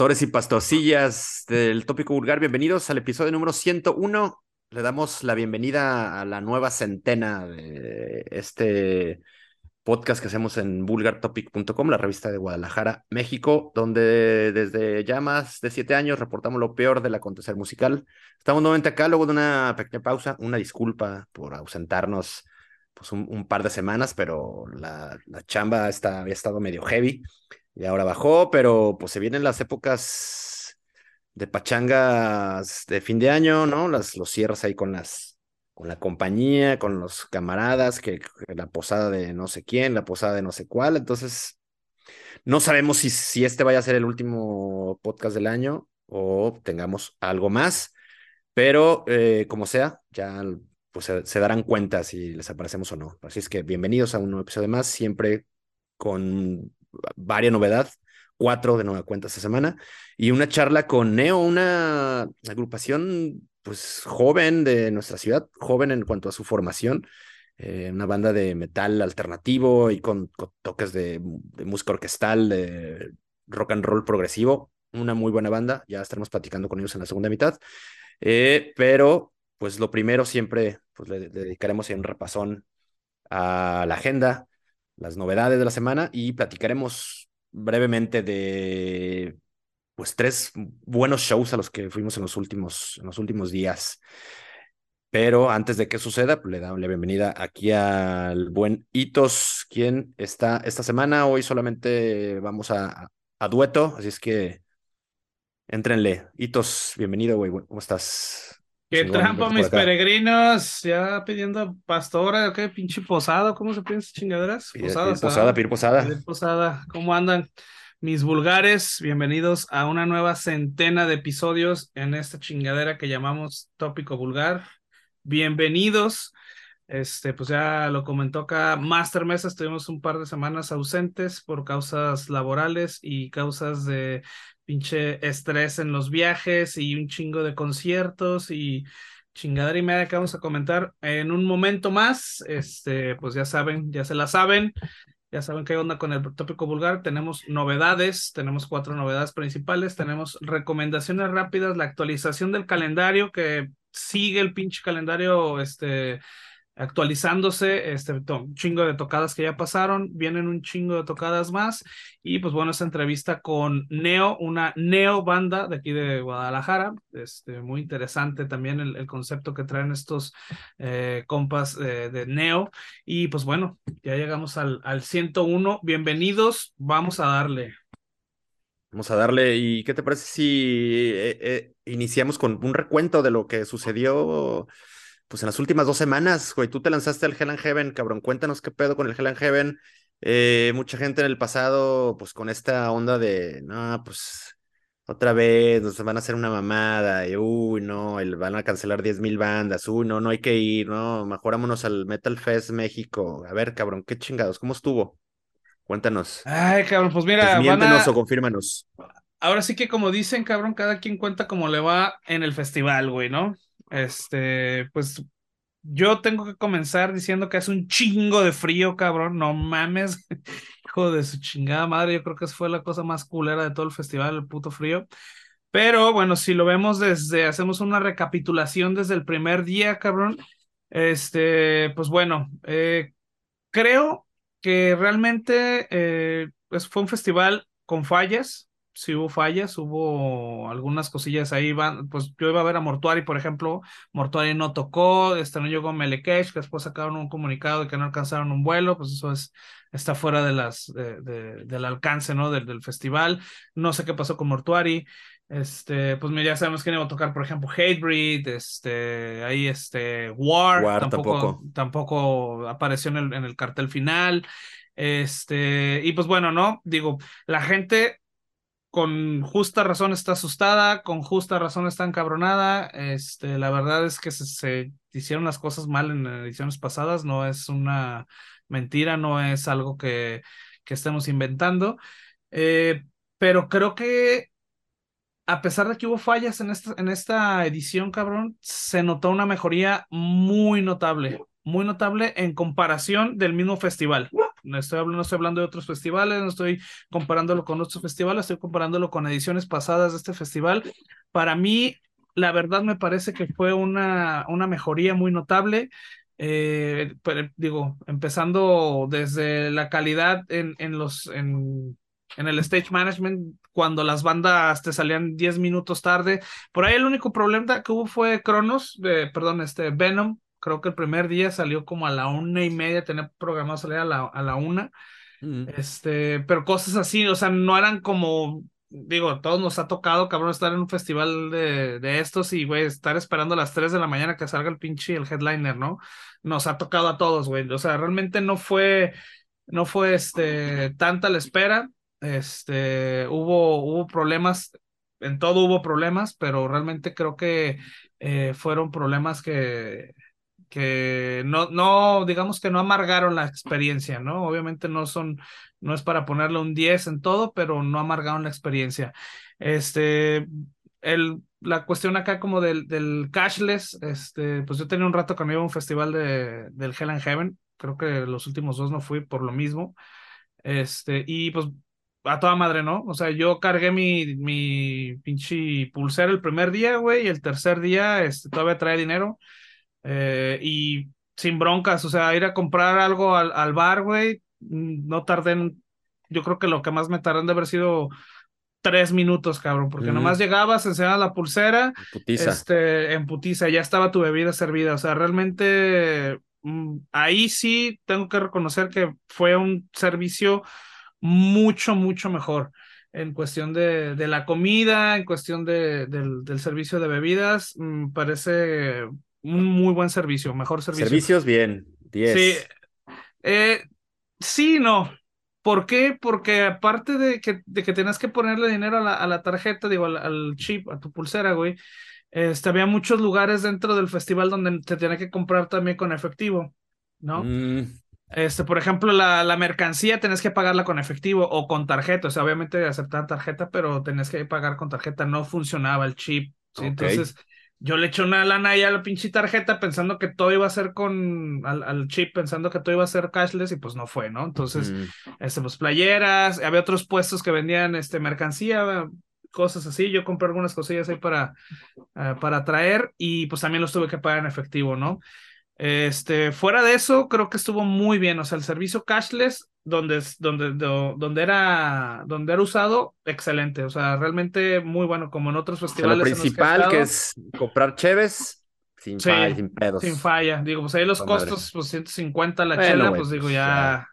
Pastores y pastorcillas del tópico vulgar, bienvenidos al episodio número 101. Le damos la bienvenida a la nueva centena de este podcast que hacemos en vulgartopic.com, la revista de Guadalajara, México, donde desde ya más de siete años reportamos lo peor del acontecer musical. Estamos nuevamente acá luego de una pequeña pausa, una disculpa por ausentarnos pues un, par de semanas, pero la, la chamba está, había estado medio heavy y ahora bajó, pero pues se vienen las épocas de pachangas de fin de año, ¿no? Las, los cierras ahí con las, con la compañía, con los camaradas, que, la posada de no sé quién, la posada de no sé cuál. Entonces, no sabemos si, si este vaya a ser el último podcast del año o tengamos algo más, pero eh, como sea, ya pues se, se, darán cuenta si les aparecemos o no. Así es que bienvenidos a un nuevo episodio más, siempre con varia novedad, cuatro de nueva cuenta esta semana, y una charla con Neo, una agrupación pues joven de nuestra ciudad, joven en cuanto a su formación, eh, una banda de metal alternativo y con, toques de, música orquestal, de rock and roll progresivo, una muy buena banda, ya estaremos platicando con ellos en la segunda mitad, eh, pero pues lo primero siempre pues le dedicaremos un repasón a la agenda, las novedades de la semana y platicaremos brevemente de pues tres buenos shows a los que fuimos en los últimos, en los últimos días. Pero antes de que suceda, pues le damos la bienvenida aquí al buen Itos, quien está esta semana. Hoy solamente vamos a, a dueto, así es que entrenle. Itos, bienvenido, güey. ¿Cómo estás? Qué sí, trampa, mis peregrinos, ya pidiendo pastora, qué pinche posada, ¿cómo se piensa chingaderas? Posada, pir posada, pir posada. Pir posada, ¿cómo andan? Mis vulgares, bienvenidos a una nueva centena de episodios en esta chingadera que llamamos Tópico Vulgar. Bienvenidos. Este, pues ya lo comentó acá Master Mesa, estuvimos un par de semanas ausentes por causas laborales y causas de pinche estrés en los viajes y un chingo de conciertos y chingadera y media que vamos a comentar en un momento más. Este, pues ya saben, ya se la saben. Ya saben qué onda con el tópico vulgar. Tenemos novedades, tenemos cuatro novedades principales. Tenemos recomendaciones rápidas, la actualización del calendario que sigue el pinche calendario este, actualizándose, este, un chingo de tocadas que ya pasaron, vienen un chingo de tocadas más. Y pues bueno, esta entrevista con Neo, una Neo banda de aquí de Guadalajara, este, muy interesante también el, concepto que traen estos eh, compas eh, de Neo. Y pues bueno, ya llegamos al, al 101, bienvenidos, vamos a darle. Vamos a darle, ¿y qué te parece si eh, iniciamos con un recuento de lo que sucedió pues en las últimas dos semanas, güey, tú te lanzaste al Hell and Heaven, cabrón, cuéntanos qué pedo con el Hell and Heaven. Eh, mucha gente en el pasado, pues con esta onda de, no, pues otra vez nos van a hacer una mamada, y uy, no, el, van a cancelar 10 mil bandas, uy, no, no hay que ir, no, mejorámonos al Metal Fest México. A ver, cabrón, qué chingados, ¿cómo estuvo? Cuéntanos. Ay, cabrón, pues mira, Desmiéntenos a... o confírmanos. Ahora sí que como dicen, cabrón, cada quien cuenta cómo le va en el festival, güey, ¿no? Este, pues yo tengo que comenzar diciendo que hace un chingo de frío, cabrón. No mames, hijo de su chingada madre. Yo creo que fue la cosa más culera de todo el festival, el puto frío. Pero bueno, si lo vemos desde, hacemos una recapitulación desde el primer día, cabrón. Este, pues bueno, eh, creo que realmente eh, pues fue un festival con fallas, sí hubo fallas, hubo algunas cosillas ahí, van, pues yo iba a ver a Mortuari, por ejemplo, Mortuari no tocó, este no llegó Melekesh, que después sacaron un comunicado de que no alcanzaron un vuelo, pues eso es, está fuera de las, de, de, del alcance, ¿no? Del, del, festival, no sé qué pasó con Mortuari, este, pues ya sabemos quién iba a tocar, por ejemplo, Hatebreed, este, ahí este, War, War tampoco, tampoco. tampoco apareció en el, en el cartel final, este, y pues bueno, ¿no? Digo, la gente con justa razón está asustada, con justa razón está encabronada. Este, la verdad es que se, hicieron las cosas mal en ediciones pasadas, no es una mentira, no es algo que, que estemos inventando. Eh, pero creo que a pesar de que hubo fallas en esta, en esta edición, cabrón, se notó una mejoría muy notable, muy notable en comparación del mismo festival. Estoy hablando, no estoy hablando de otros festivales, no estoy comparándolo con otros festivales, estoy comparándolo con ediciones pasadas de este festival. Para mí, la verdad me parece que fue una, una mejoría muy notable. Eh, digo, empezando desde la calidad en, en los en, en el stage management, cuando las bandas te salían 10 minutos tarde. Por ahí el único problema que hubo fue Cronos, perdón, este Venom. Creo que el primer día salió como a la una y media, tenía programado salir a la, a la una. Mm. Este, pero cosas así, o sea, no eran como, digo, a todos nos ha tocado, cabrón, estar en un festival de, de estos y, güey, estar esperando a las 3 de la mañana que salga el pinche el headliner, ¿no? Nos ha tocado a todos, güey. O sea, realmente no fue, no fue este, tanta la espera. Este, hubo, hubo problemas, en todo hubo problemas, pero realmente creo que eh, fueron problemas que, que no, no, digamos que no amargaron la experiencia, ¿no? Obviamente no son, no es para ponerle un 10 en todo, pero no amargaron la experiencia. Este, el, la cuestión acá como del, del cashless, este, pues yo tenía un rato cuando iba a un festival de, del Hell and Heaven, creo que los últimos dos no fui por lo mismo. Este, y pues a toda madre, ¿no? O sea, yo cargué mi, mi pinche pulsera el primer día, güey, y el tercer día este, todavía trae dinero. Eh, y sin broncas, o sea, ir a comprar algo al, al bar, güey, mm, no tardé en, yo creo que lo que más me tardé de haber sido tres minutos, cabrón, porque nomás llegabas, enseñabas la pulsera, putiza. este, en putiza, ya estaba tu bebida servida, o sea, realmente mm, ahí sí tengo que reconocer que fue un servicio mucho, mucho mejor en cuestión de, de la comida, en cuestión de, del, del, servicio de bebidas, mm, parece un muy buen servicio, mejor servicio. Servicios bien, 10. Sí, eh, sí, no. ¿Por qué? Porque aparte de que, de que tenías que ponerle dinero a la, a la tarjeta, digo, al, chip, a tu pulsera, güey, este, había muchos lugares dentro del festival donde te tenía que comprar también con efectivo, ¿no? Mm. Este, por ejemplo, la, la mercancía tenés que pagarla con efectivo o con tarjeta. O sea, obviamente aceptar tarjeta, pero tenés que pagar con tarjeta. No funcionaba el chip. ¿sí? Entonces, yo le eché una lana ahí a la pinche tarjeta pensando que todo iba a ser con al, al, chip, pensando que todo iba a ser cashless y pues no fue, ¿no? Entonces, este, pues playeras, había otros puestos que vendían este mercancía, cosas así. Yo compré algunas cosillas ahí para, uh, para traer y pues también los tuve que pagar en efectivo, ¿no? Este, fuera de eso, creo que estuvo muy bien. O sea, el servicio cashless, donde, donde, donde, era, donde era usado, excelente. O sea, realmente muy bueno, como en otros festivales. lo principal, que, es comprar cheves, sin falla, sin pedos. Sin falla. Digo, pues ahí los costos, pues 150 la chela, pues digo, ya,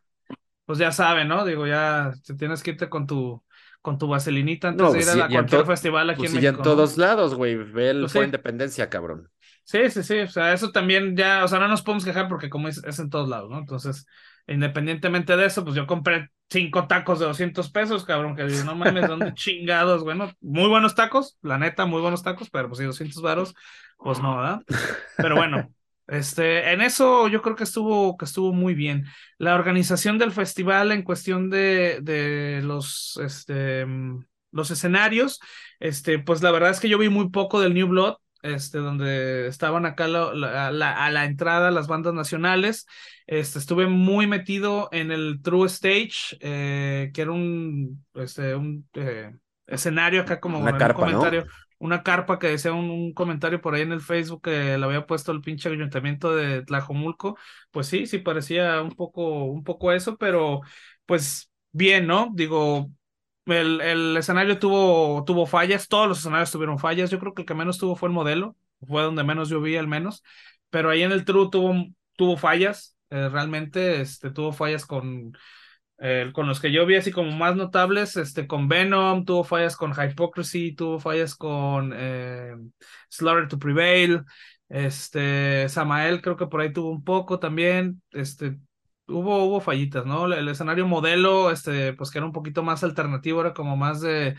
pues ya saben, ¿no? Digo, ya te tienes que irte con tu, con tu vaselinita antes de ir a, cualquier festival aquí pues en México. en todos lados, güey. Ve el pues Independencia, cabrón. Sí, sí, sí, o sea, eso también ya, o sea, no nos podemos quejar porque como es, es en todos lados, ¿no? Entonces, independientemente de eso, pues yo compré cinco tacos de 200 pesos, cabrón, que digo, no mames, ¿dónde chingados? Bueno, muy buenos tacos, la neta, muy buenos tacos, pero pues si 200 varos, pues no, ¿verdad? Pero bueno, este, en eso yo creo que estuvo, que estuvo muy bien. La organización del festival en cuestión de, de los, este, los escenarios, este, pues la verdad es que yo vi muy poco del New Blood, este, donde estaban acá a la entrada las bandas nacionales. Este, estuve muy metido en el True Stage, eh, que era un, este, un eh, escenario acá como una carpa, un comentario. Una carpa que decía un, comentario por ahí en el Facebook que le había puesto el pinche ayuntamiento de Tlajomulco. Pues sí, sí parecía un poco, un poco eso, pero pues bien, ¿no? Digo, el, el, escenario tuvo, tuvo fallas, todos los escenarios tuvieron fallas. Yo creo que el que menos tuvo fue el modelo, fue donde menos yo vi al menos. Pero ahí en el True tuvo, tuvo fallas, eh, realmente este, tuvo fallas con, eh, con los que yo vi así como más notables, este, con Venom, tuvo fallas con Hypocrisy, tuvo fallas con eh, Slaughter to Prevail, este, Samael creo que por ahí tuvo un poco también, este, hubo, hubo fallitas, ¿no? El, escenario modelo, este, pues que era un poquito más alternativo, era como más de,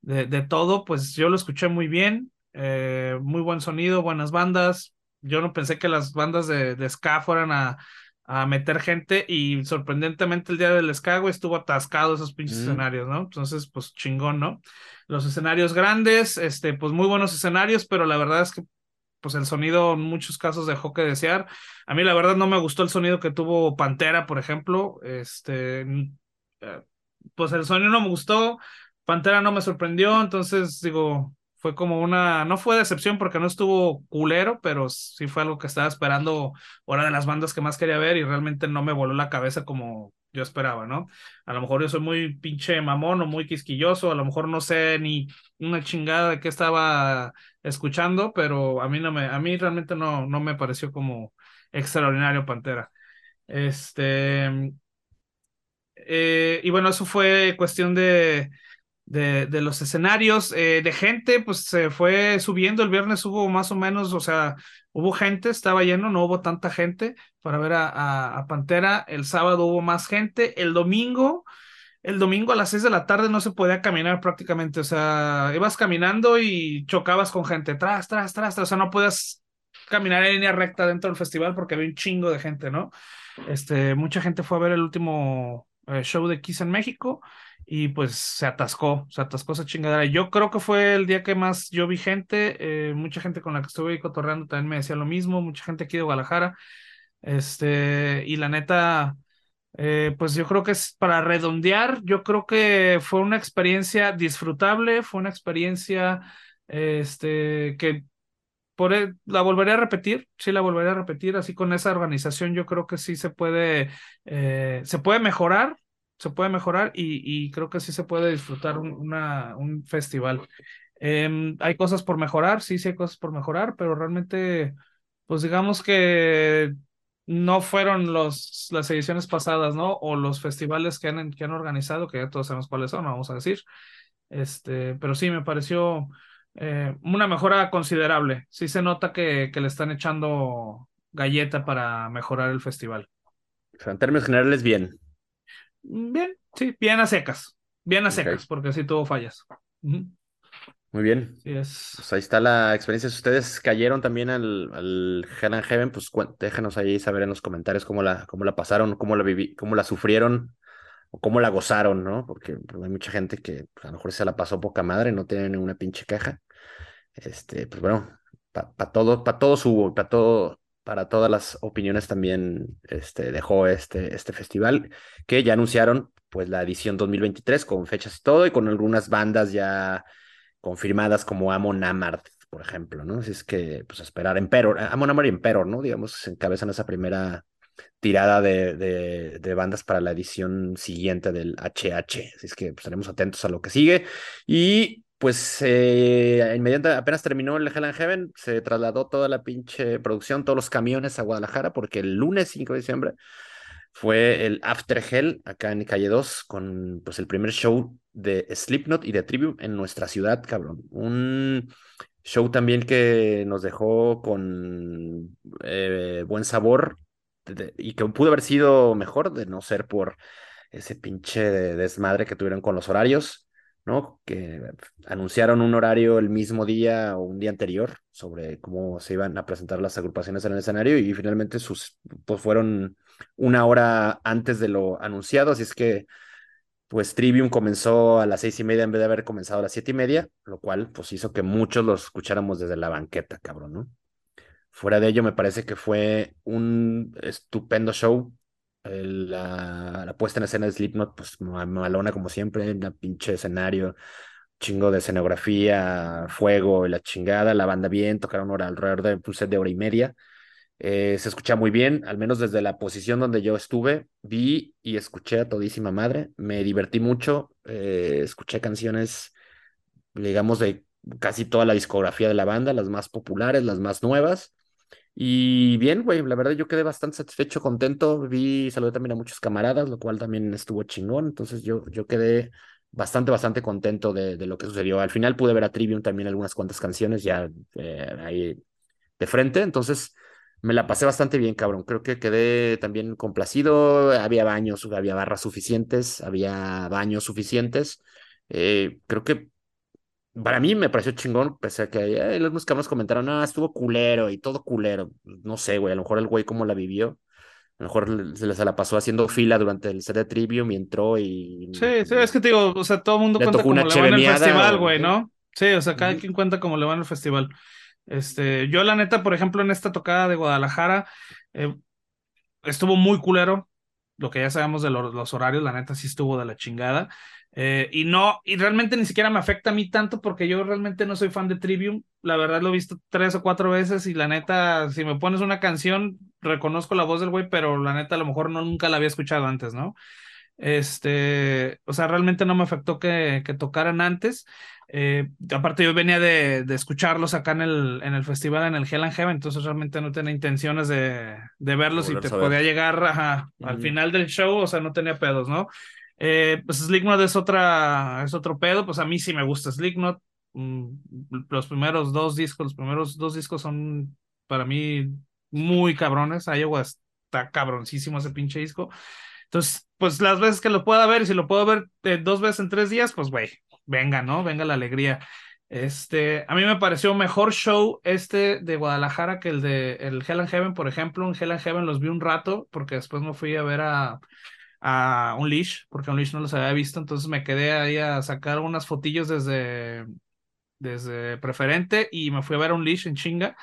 de, de todo, pues yo lo escuché muy bien, eh, muy buen sonido, buenas bandas. Yo no pensé que las bandas de, de ska fueran a, a meter gente y sorprendentemente el día del ska, estuvo atascado esos pinches mm. escenarios, ¿no? Entonces, pues chingón, ¿no? Los escenarios grandes, este, pues muy buenos escenarios, pero la verdad es que pues el sonido en muchos casos dejó que desear. A mí la verdad no me gustó el sonido que tuvo Pantera, por ejemplo. Este, eh, pues el sonido no me gustó, Pantera no me sorprendió, entonces digo, fue como una, no fue decepción porque no estuvo culero, pero sí fue algo que estaba esperando, una de las bandas que más quería ver y realmente no me voló la cabeza como yo esperaba, ¿no? A lo mejor yo soy muy pinche mamón o muy quisquilloso, a lo mejor no sé ni una chingada de qué estaba escuchando, pero a mí no me, a mí realmente no, no me pareció como extraordinario Pantera. Este, eh, y bueno, eso fue cuestión de, de, de los escenarios, eh, de gente, pues se fue subiendo, el viernes hubo más o menos, o sea, hubo gente, estaba lleno, no hubo tanta gente para ver a, a, Pantera, el sábado hubo más gente, el domingo, el domingo a las seis de la tarde no se podía caminar prácticamente, o sea, ibas caminando y chocabas con gente, tras, tras, tras, tras. O sea, no podías caminar en línea recta dentro del festival porque había un chingo de gente, ¿no? Este, mucha gente fue a ver el último eh, show de Kiss en México y pues se atascó, se atascó esa chingadera. Yo creo que fue el día que más yo vi gente, eh, mucha gente con la que estuve cotorreando también me decía lo mismo, mucha gente aquí de Guadalajara, este, y la neta, eh, pues yo creo que es para redondear, yo creo que fue una experiencia disfrutable, fue una experiencia, este, que por e, la volveré a repetir, sí la volveré a repetir, así con esa organización yo creo que sí se puede, eh, se puede mejorar, se puede mejorar y, creo que sí se puede disfrutar un, una, un festival. Em, hay cosas por mejorar, sí, sí hay cosas por mejorar, pero realmente, pues digamos que no fueron los, las ediciones pasadas, ¿no? O los festivales que han, que han organizado, que ya todos sabemos cuáles son, vamos a decir. Este, pero sí, me pareció eh, una mejora considerable. Sí se nota que, que le están echando galleta para mejorar el festival. en términos generales, bien. Bien, sí, bien a secas. Bien a secas, porque sí tuvo fallas. Muy bien. Sí es. Pues ahí está la experiencia. Si ustedes cayeron también al, al Hell and Heaven, pues déjenos ahí saber en los comentarios cómo la, cómo la pasaron, cómo la viví, cómo la sufrieron o cómo la gozaron, ¿no? Porque hay mucha gente que pues, a lo mejor se la pasó poca madre, no tiene ninguna pinche caja. Este, pues bueno, para todo, para todos hubo, para todo, para todas las opiniones también este, dejó este, este festival, que ya anunciaron pues la edición 2023 con fechas y todo, y con algunas bandas ya confirmadas como Amon Amarth, por ejemplo, ¿no? Así es que, pues esperar, Emperor, Amon Amarth y Emperor, ¿no? Digamos, encabezan esa primera tirada de, de, de, bandas para la edición siguiente del HH. Así es que pues, estaremos atentos a lo que sigue. Y pues eh, inmediatamente apenas terminó el Hell and Heaven, se trasladó toda la pinche producción, todos los camiones a Guadalajara, porque el lunes 5 de diciembre fue el After Hell acá en Calle 2 con pues el primer show de Slipknot y de Trivium en nuestra ciudad, cabrón. Un show también que nos dejó con eh, buen sabor y que pudo haber sido mejor de no ser por ese pinche desmadre que tuvieron con los horarios. ¿No? Que anunciaron un horario el mismo día o un día anterior sobre cómo se iban a presentar las agrupaciones en el escenario y finalmente sus, pues fueron una hora antes de lo anunciado, así es que pues Trivium comenzó a las seis y media en vez de haber comenzado a las siete y media, lo cual pues hizo que muchos los escucháramos desde la banqueta, cabrón, ¿no? Fuera de ello, me parece que fue un estupendo show la, la, puesta en escena de Slipknot, pues malona como siempre, la pinche escenario, chingo de escenografía, fuego y la chingada, la banda bien, tocaron hora alrededor de un set de hora y media. Eh, se escucha muy bien, al menos desde la posición donde yo estuve, vi y escuché a todísima madre, me divertí mucho, eh, escuché canciones, digamos, de casi toda la discografía de la banda, las más populares, las más nuevas, y bien, güey, la verdad yo quedé bastante satisfecho, contento. Vi, saludé también a muchos camaradas, lo cual también estuvo chingón. Entonces yo, yo quedé bastante, bastante contento de, lo que sucedió. Al final pude ver a Trivium también algunas cuantas canciones ya eh, ahí de frente. Entonces me la pasé bastante bien, cabrón. Creo que quedé también complacido. Había baños, había barras suficientes, había baños suficientes. Eh, creo que para mí me pareció chingón, pese a que eh, los cabrones comentaron, ah, estuvo culero y todo culero. No sé, güey, a lo mejor el güey cómo la vivió. A lo mejor se, se la pasó haciendo fila durante el set de Trivium y entró y... Sí, sí, es que te digo, o sea, todo el mundo cuenta cómo le va en el festival, güey, ¿no? Sí, o sea, cada quien cuenta cómo le va en el festival. Este, yo la neta, por ejemplo, en esta tocada de Guadalajara, eh, estuvo muy culero. Lo que ya sabemos de los horarios, la neta sí estuvo de la chingada. Eh, y no, y realmente ni siquiera me afecta a mí tanto porque yo realmente no soy fan de Trivium. La verdad lo he visto tres o cuatro veces y la neta, si me pones una canción, reconozco la voz del güey, pero la neta a lo mejor no nunca la había escuchado antes, ¿no? Este, o sea, realmente no me afectó que, que tocaran antes. Eh, aparte, yo venía de, de, escucharlos acá en el, en el festival, en el Hell and Heaven, entonces realmente no tenía intenciones de, de verlos y te podía llegar al final del show, o sea, no tenía pedos, ¿no? Eh, pues Slipknot es otra, es otro pedo, pues a mí sí me gusta Slipknot. Mm, los primeros dos discos, los primeros dos discos son para mí muy cabrones. Iowa está cabroncísimo ese pinche disco. Entonces, pues las veces que lo pueda ver, y si lo puedo ver eh, dos veces en tres días, pues güey, venga, ¿no? Venga la alegría. Este, a mí me pareció mejor show este de Guadalajara que el de el Hell and Heaven, por ejemplo. En Hell and Heaven los vi un rato porque después me fui a ver a, a un leash, porque un leash no los había visto, entonces me quedé ahí a sacar unas fotillos desde, desde preferente y me fui a ver a un leash en chinga.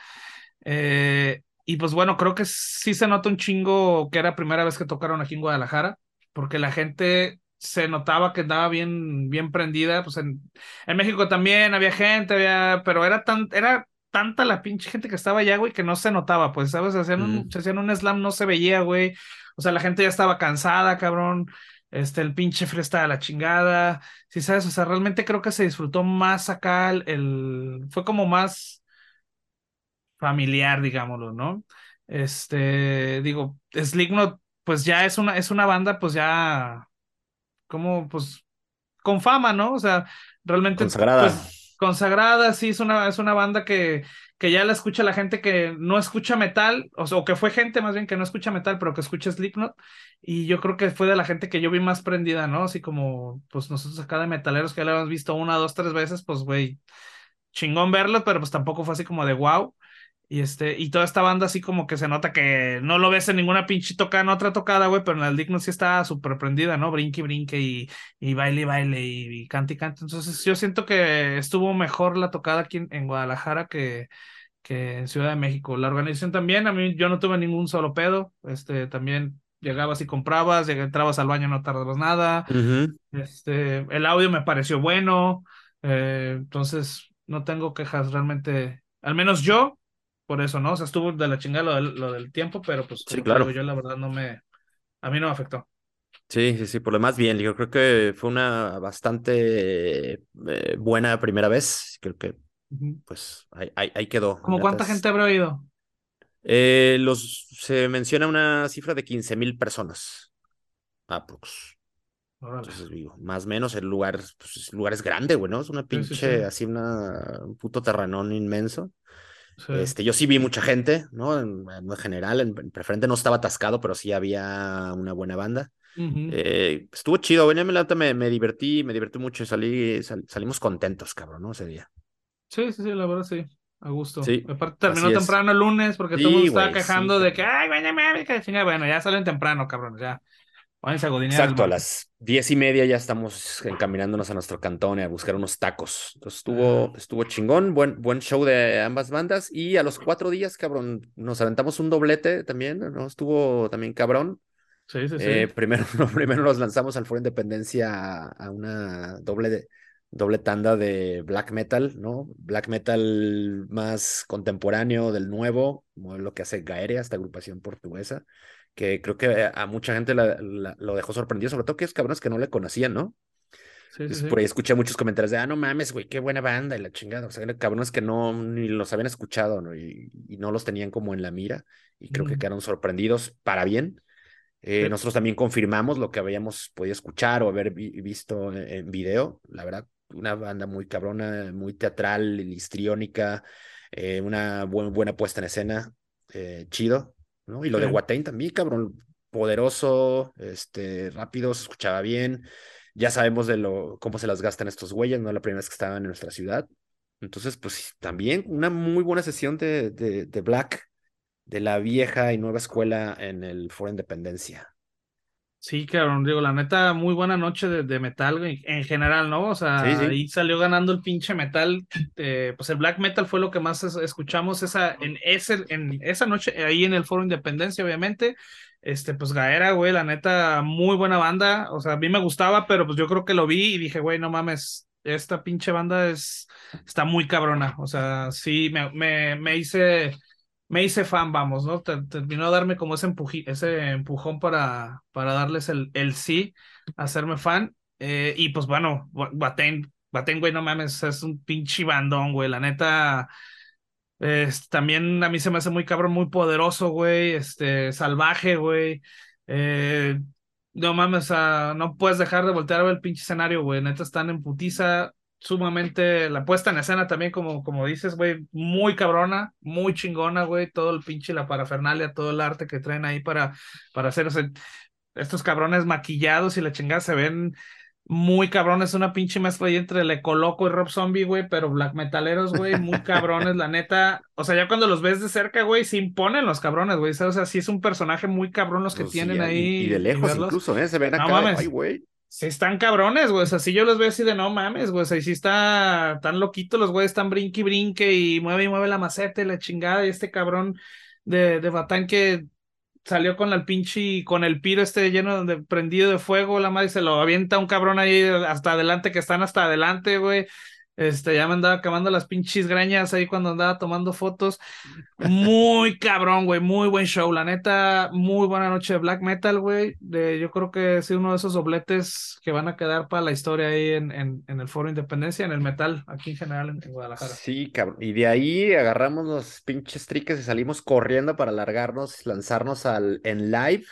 Eh, y pues bueno, creo que sí se nota un chingo que era primera vez que tocaron aquí en Guadalajara, porque la gente se notaba que andaba bien, bien prendida, pues en, en México también había gente, había, pero era tan, era tanta la pinche gente que estaba allá, güey, que no se notaba, pues, ¿sabes? Hacían un, mm. se hacían un slam, no se veía, güey. O sea, la gente ya estaba cansada, cabrón. Este, el pinche fresta de la chingada. Sí, sabes, o sea, realmente creo que se disfrutó más acá el, fue como más familiar, digámoslo, ¿no? Este, digo, Slipknot, pues ya es una, es una banda, pues ya, como, pues, con fama, ¿no? O sea, realmente. Consagrada. Pues, consagrada, sí, es una, es una banda que, que ya la escucha la gente que no escucha metal, o, o, que fue gente más bien que no escucha metal, pero que escucha Slipknot, y yo creo que fue de la gente que yo vi más prendida, ¿no? Así como, pues nosotros acá de metaleros que ya la hemos visto una, dos, tres veces, pues, güey, chingón verlo, pero pues tampoco fue así como de wow. Y este, y toda esta banda así como que se nota que no lo ves en ninguna pinche tocada, en otra tocada, güey, pero en el Digno sí está súper prendida, ¿no? Brinque, brinque y, y baile, baile y, y cante y cante. Entonces yo siento que estuvo mejor la tocada aquí en, Guadalajara que, que en Ciudad de México. La organización también, a mí yo no tuve ningún solo pedo, este, también llegabas y comprabas, entrabas al baño, no tardabas nada, este, el audio me pareció bueno, eh, entonces no tengo quejas realmente, al menos yo por eso, ¿no? O sea, estuvo de la chingada lo del, tiempo, pero pues sí, claro. yo la verdad no me, a mí no me afectó. Sí, sí, sí, por lo más bien, yo creo que fue una bastante eh, buena primera vez, creo que pues ahí, ahí, quedó. ¿Cómo cuánta gente habrá oído? Eh, los, se menciona una cifra de 15 mil personas, aprox. Entonces digo, más o menos el lugar, pues el lugar es grande, güey, ¿no? Es una pinche, así una, un puto terrenón inmenso. Este, yo sí vi mucha gente, ¿no? En, general, en, preferente no estaba atascado, pero sí había una buena banda. eh, estuvo chido, venía me, me divertí, me divertí mucho y salí, salimos contentos, cabrón, ¿no? Ese día. Sí, sí, sí, la verdad sí. A gusto. Sí, Aparte terminó temprano el lunes porque todo el mundo estaba quejando de que, ay, bueno, ya salen temprano, cabrón, ya. Exacto, a las diez y media ya estamos encaminándonos a nuestro cantón y a buscar unos tacos. Entonces estuvo, estuvo chingón, buen, buen show de ambas bandas. Y a los cuatro días, cabrón, nos aventamos un doblete también, ¿no? Estuvo también cabrón. Sí, sí, sí. Eh, primero, primero nos lanzamos al Foro Independencia a, una doble, doble tanda de black metal, ¿no? Black metal más contemporáneo del nuevo, lo que hace Gaerea, esta agrupación portuguesa que creo que a mucha gente lo dejó sorprendido, sobre todo que es cabrones que no le conocían, ¿no? Sí, sí, Por ahí escuché muchos comentarios de, ah, no mames, güey, qué buena banda y la chingada. O sea, cabrones que no ni los habían escuchado, ¿no? Y, no los tenían como en la mira. Y creo que quedaron sorprendidos para bien. Eh, nosotros también confirmamos lo que habíamos podido escuchar o haber visto en, video. La verdad, una banda muy cabrona, muy teatral, histriónica, eh, una buena puesta en escena. Eh, chido. ¿No? Y lo de Watain también, cabrón, poderoso, este, rápido, se escuchaba bien. Ya sabemos de lo, cómo se las gastan estos güeyes, no la primera vez que estaban en nuestra ciudad. Entonces, pues también una muy buena sesión de, de, de Black, de la vieja y nueva escuela en el Foro Independencia. Sí, cabrón, digo, la neta, muy buena noche de, de metal, en general, ¿no? O sea, Sí, sí. ahí salió ganando el pinche metal, eh, pues el black metal fue lo que más es- escuchamos esa, en, ese, en esa noche, ahí en el Foro Independencia, obviamente, este, pues Gaera, güey, la neta, muy buena banda, o sea, a mí me gustaba, pero pues yo creo que lo vi y dije, güey, no mames, esta pinche banda es, está muy cabrona, o sea, sí, me, me, me hice me hice fan, vamos, ¿no? Te- Terminó de darme como ese, empuji- ese empujón para, para darles el, el sí, hacerme fan. Eh, y pues bueno, Ba- Baten, Baten, güey, no mames, es un pinche bandón, güey. La neta, es- también a mí se me hace muy cabrón, muy poderoso, güey, este, salvaje, güey. Eh, no mames, o no puedes dejar de voltear a ver el pinche escenario, güey. Neta, están en putiza, sumamente, la puesta en escena también, como, como dices, güey, muy cabrona, muy chingona, güey. Todo el pinche, la parafernalia, todo el arte que traen ahí para, para hacer ese- estos cabrones maquillados y la chingada se ven muy cabrones, una pinche mezcla ahí entre Le Coloco y Rob Zombie, güey, pero black metaleros, güey, muy cabrones, la neta. O sea, ya cuando los ves de cerca, güey, se imponen los cabrones, güey. O sea, sí es un personaje muy cabrón los que Pues tienen ahí. Y, de lejos incluso, ¿eh? Se ven acá. de, mames. Ay, güey. Sí están cabrones, güey. O sea, si yo los veo así de no mames, güey. O sea, sí está tan loquito los güeyes, están brinque y brinque y mueve y mueve la maceta y la chingada. Y este cabrón de, de Batán que salió con el pinche, con el piro este lleno de prendido de fuego, la madre se lo avienta un cabrón ahí hasta adelante, que están hasta adelante, güey. Este, ya me andaba acabando las pinches greñas ahí cuando andaba tomando fotos. Muy cabrón, güey, muy buen show, la neta, muy buena noche de black metal, güey. Yo creo que es uno de esos dobletes que van a quedar para la historia ahí en, en, en el Foro Independencia, en el metal, aquí en general en, en Guadalajara. Sí, cabrón. Y de ahí agarramos los pinches triques y salimos corriendo para largarnos, lanzarnos al en live,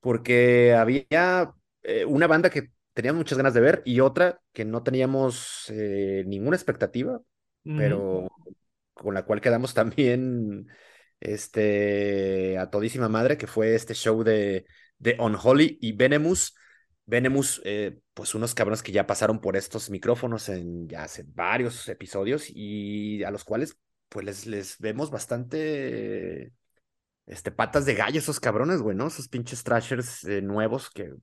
porque había eh, una banda que teníamos muchas ganas de ver y otra que no teníamos eh, ninguna expectativa, pero con la cual quedamos también este, a todísima madre, que fue este show de, de Unholy y Venemus. Venemus, eh, pues unos cabrones que ya pasaron por estos micrófonos en ya hace varios episodios y a los cuales pues les, les vemos bastante este, patas de gallo esos cabrones, güey, ¿no? Esos pinches trashers eh, nuevos que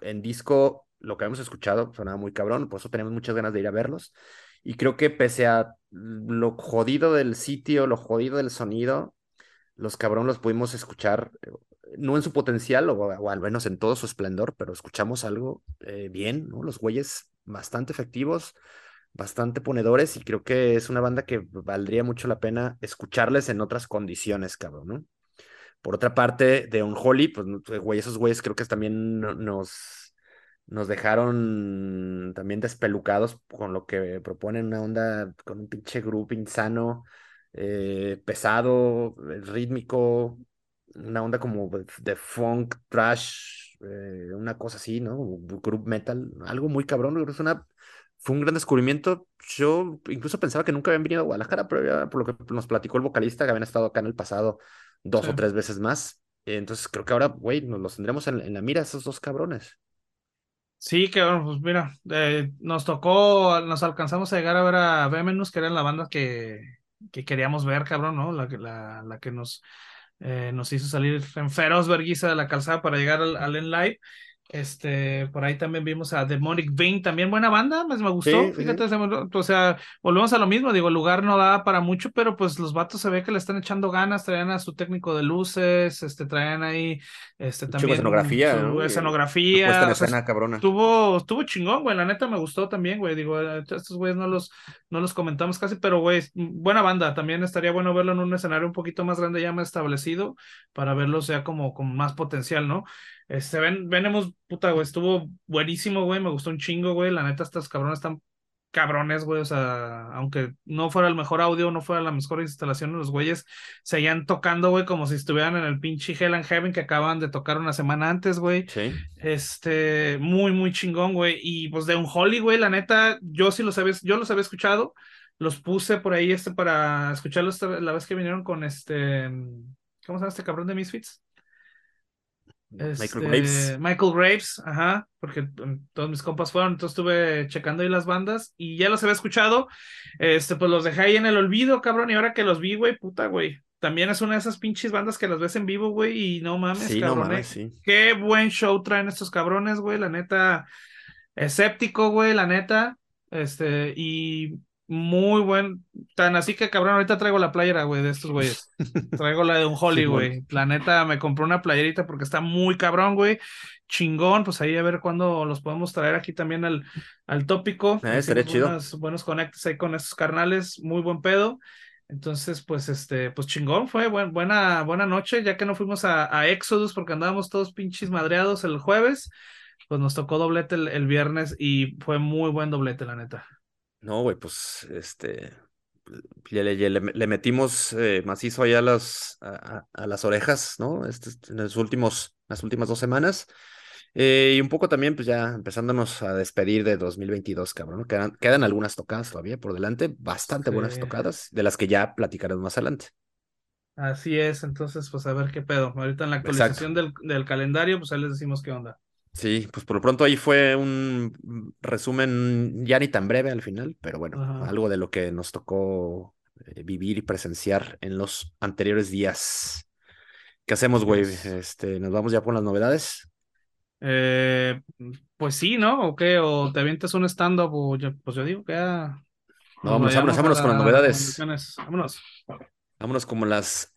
en disco, lo que hemos escuchado, sonaba muy cabrón, por eso tenemos muchas ganas de ir a verlos. Y creo que pese a lo jodido del sitio, lo jodido del sonido, los cabrones los pudimos escuchar, eh, no en su potencial, o, al menos en todo su esplendor, pero escuchamos algo eh, bien. Los güeyes bastante efectivos, bastante ponedores, y creo que es una banda que valdría mucho la pena escucharles en otras condiciones, cabrón. Por otra parte, de Unholy, pues, güey, esos güeyes creo que también no- nos, nos dejaron también despelucados con lo que proponen, una onda con un pinche grupo insano, eh, pesado, eh, rítmico, una onda como de, funk, trash, eh, una cosa así, ¿no? Group metal, algo muy cabrón, es una... Fue un gran descubrimiento. Yo incluso pensaba que nunca habían venido a Guadalajara, pero ya por lo que nos platicó el vocalista, que habían estado acá en el pasado dos Sí. o tres veces más. Entonces creo que ahora, güey, nos los tendremos en, en la mira, esos dos cabrones. Sí, que bueno, pues mira, eh, nos tocó, nos alcanzamos a llegar a ver a Vemenus, que era la banda que, que queríamos ver, cabrón, ¿no? La, la, la que nos, eh, nos hizo salir en feroz verguiza de la calzada para llegar al, al En Live. Este, por ahí también vimos a Demonic Vein, también buena banda, pues me gustó, Sí, fíjate, o sea, volvemos a lo mismo, digo, el lugar no da para mucho, pero pues los vatos se ve que le están echando ganas, traían a su técnico de luces, este, traían ahí, este, también escenografía, su escenografía, Puesta en o sea, escena, cabrona. Estuvo, estuvo chingón, güey. La neta me gustó también, güey. Digo, eh, estos güeyes no los, no los comentamos casi, pero güey, buena banda. También estaría bueno verlo en un escenario un poquito más grande, ya más establecido, para verlos ya como con más potencial, ¿no? Este, ven, venemos, puta, güey, estuvo buenísimo, güey. Me gustó un chingo, güey. La neta, estos cabrones están cabrones, güey. O sea, aunque no fuera el mejor audio, no fuera la mejor instalación, los güeyes seguían tocando, güey, como si estuvieran en el pinche Hell and Heaven que acaban de tocar una semana antes, güey. Sí. Este, muy, muy chingón, güey. Y pues de un Holly, güey, la neta, yo sí los había, yo los había escuchado. Los puse por ahí este para escucharlos la vez que vinieron con este. ¿Cómo se llama este cabrón de Misfits? Michael Este, Graves. Michael Graves, ajá, porque mm, todos mis compas fueron, entonces estuve checando ahí las bandas y ya los había escuchado, este, pues los dejé ahí en el olvido, cabrón, y ahora que los vi, güey, puta, güey, también es una de esas pinches bandas que las ves en vivo, güey, y no mames, Sí, no cabrón, mames, eh. sí. Qué buen show traen estos cabrones, güey, la neta, escéptico, güey, la neta, este, y muy buen, tan así que cabrón, ahorita traigo la playera, güey, de estos güeyes. Traigo la de un Holly, güey. La neta, me compré una playerita porque está muy cabrón, güey. Chingón, pues ahí a ver cuándo los podemos traer aquí también al, al tópico. Eh, estaría chido. buenos conectes ahí con estos carnales, muy buen pedo. Entonces, pues, este, pues chingón, fue buen- buena, buena noche, ya que no fuimos a, a Exodus porque andábamos todos pinches madreados el jueves, pues nos tocó doblete el, el viernes y fue muy buen doblete, la neta. No, güey, pues este. Le, le- le- le metimos eh, macizo allá a las, a, a- las orejas, ¿no? Este, en los últimos, las últimas dos semanas. Eh, y un poco también, pues ya empezándonos a despedir de 2022, cabrón. Quedan, quedan algunas tocadas todavía por delante, bastante buenas tocadas, de las que ya platicaremos más adelante. Así es, entonces, pues a ver qué pedo. Ahorita en la actualización del, del calendario, pues ahí les decimos qué onda. Sí, pues por lo pronto ahí fue un resumen ya ni tan breve al final, pero bueno, Ajá. algo de lo que nos tocó eh, vivir y presenciar en los anteriores días. ¿Qué hacemos, güey? Yes. Este, ¿nos vamos ya por las novedades? Eh, pues sí, ¿no? ¿O qué? ¿O te avientas un stand-up? Pues yo digo que ya. No, nos vámonos, vámonos, vámonos con las novedades. Vámonos. Vámonos como las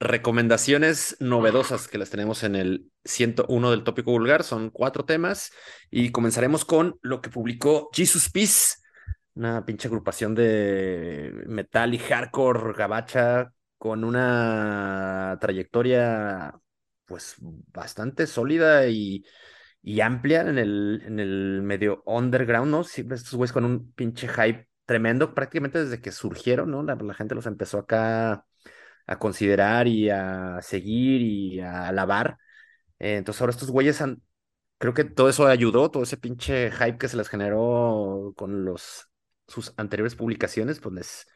recomendaciones novedosas que las tenemos en el 101 del tópico vulgar. Son cuatro temas y comenzaremos con lo que publicó Jesus Peace, una pinche agrupación de metal y hardcore gabacha con una trayectoria pues bastante sólida y, y amplia en el, en el medio underground, ¿no? Siempre estos güeyes con un pinche hype tremendo, prácticamente desde que surgieron, ¿no? La, la gente los empezó acá a considerar y a seguir y a alabar. Eh, entonces ahora estos güeyes han, creo que todo eso ayudó, todo ese pinche hype que se les generó con los sus anteriores publicaciones, pues les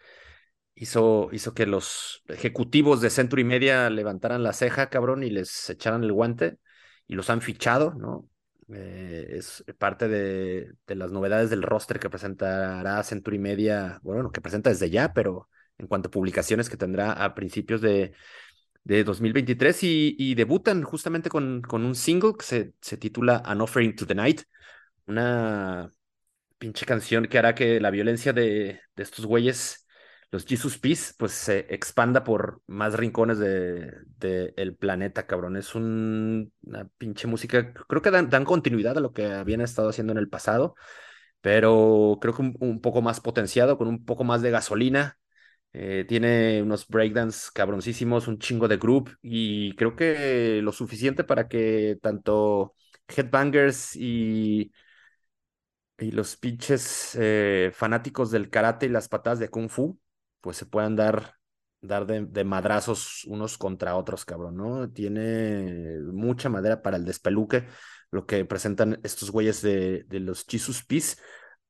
hizo, hizo que los ejecutivos de Century Media levantaran la ceja, cabrón, y les echaran el guante y los han fichado, ¿no? Eh, es parte de, de las novedades del roster que presentará Century Media, bueno, que presenta desde ya, pero en cuanto a publicaciones que tendrá a principios de, de 2023 y, debutan justamente con, con un single que se, se titula An Offering to the Night, una pinche canción que hará que la violencia de, de estos güeyes, los Jesus Peace, pues se expanda por más rincones del de, el planeta, cabrón. Es un, una pinche música, creo que dan, dan, continuidad a lo que habían estado haciendo en el pasado, pero creo que un poco más potenciado, con un poco más de gasolina. Eh, tiene unos breakdance cabroncísimos, un chingo de group y creo que lo suficiente para que tanto Headbangers y, y los pinches eh, fanáticos del karate y las patadas de kung fu pues se puedan dar, dar de, madrazos unos contra otros, cabrón, ¿no? Tiene mucha madera para el despeluque lo que presentan estos güeyes de, de los Jesus Peace.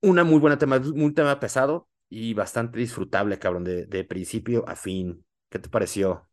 Una muy buena tema, un tema pesado, y bastante disfrutable, cabrón, de, de, principio a fin. ¿Qué te pareció?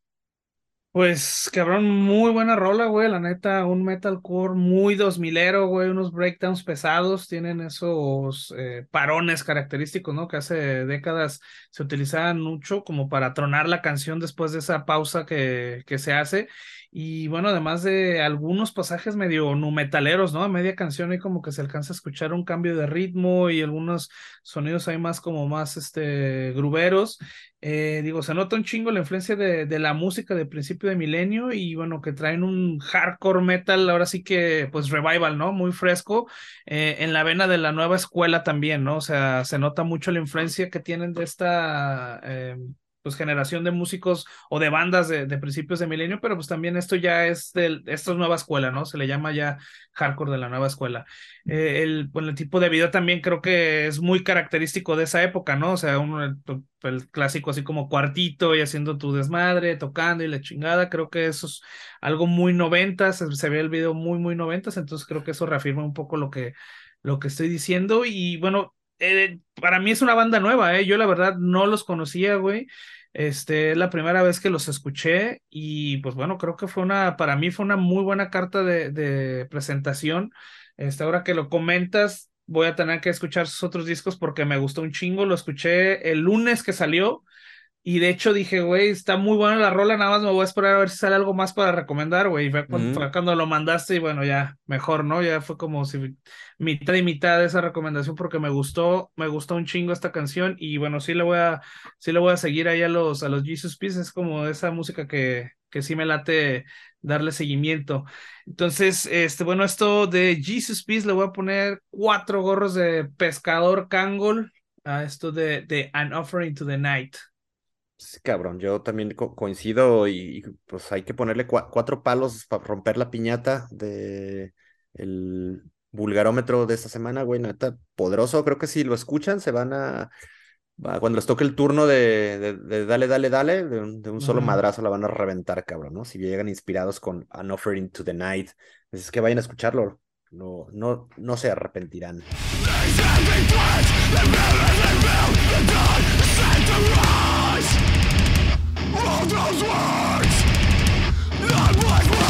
Pues, cabrón, muy buena rola, güey, la neta, un metalcore muy dos milero, güey, unos breakdowns pesados, tienen esos eh, parones característicos, ¿no? Que hace décadas se utilizaban mucho como para tronar la canción después de esa pausa que, que se hace. Y bueno, además de algunos pasajes medio numetaleros, ¿no? A media canción ahí como que se alcanza a escuchar un cambio de ritmo y algunos sonidos ahí más como más, este, gruberos. Eh, digo, se nota un chingo la influencia de, de, la música de principio de milenio y bueno, que traen un hardcore metal, ahora sí que pues revival, ¿no? Muy fresco, eh, en la vena de la nueva escuela también, ¿no? O sea, se nota mucho la influencia que tienen de esta... Eh, pues generación de músicos o de bandas de, de, principios de milenio, pero pues también esto ya es de esto es nueva escuela, ¿no? Se le llama ya hardcore de la nueva escuela. Eh, el, bueno, el tipo de video también creo que es muy característico de esa época, ¿no? O sea, un, el, el, clásico así como cuartito y haciendo tu desmadre, tocando y la chingada, creo que eso es algo muy noventas, se, se ve el video muy, muy noventas, entonces creo que eso reafirma un poco lo que, lo que estoy diciendo y bueno, eh, para mí es una banda nueva, ¿eh? Yo la verdad no los conocía, güey. Este, es la primera vez que los escuché y pues bueno, creo que fue una, para mí fue una muy buena carta de, de presentación. Este, ahora que lo comentas, voy a tener que escuchar sus otros discos porque me gustó un chingo. Lo escuché el lunes que salió y de hecho dije, güey, está muy buena la rola, nada más me voy a esperar a ver si sale algo más para recomendar, güey. Y fue, cuando, lo mandaste y bueno, ya, mejor, ¿no? Ya fue como si mitad y mitad de esa recomendación porque me gustó, me gustó un chingo esta canción y bueno, sí le voy a, sí le voy a seguir ahí a los, a los Jesus Peace, es como esa música que, que sí me late darle seguimiento. Entonces, este, bueno, esto de Jesus Peace le voy a poner cuatro gorros de pescador Kangol a esto de, de An Offering to the Night. Sí, cabrón, yo también coincido y, pues hay que ponerle cuatro palos para romper la piñata de el vulgarómetro de esta semana, güey, neta, poderoso. Creo que si lo escuchan se van a, cuando les toque el turno de, de, dale, dale, dale, de un, solo madrazo la van a reventar, cabrón, ¿no? Si llegan inspirados con An Offering to the Night, es que vayan a escucharlo, no, no, no se arrepentirán. All those words. That was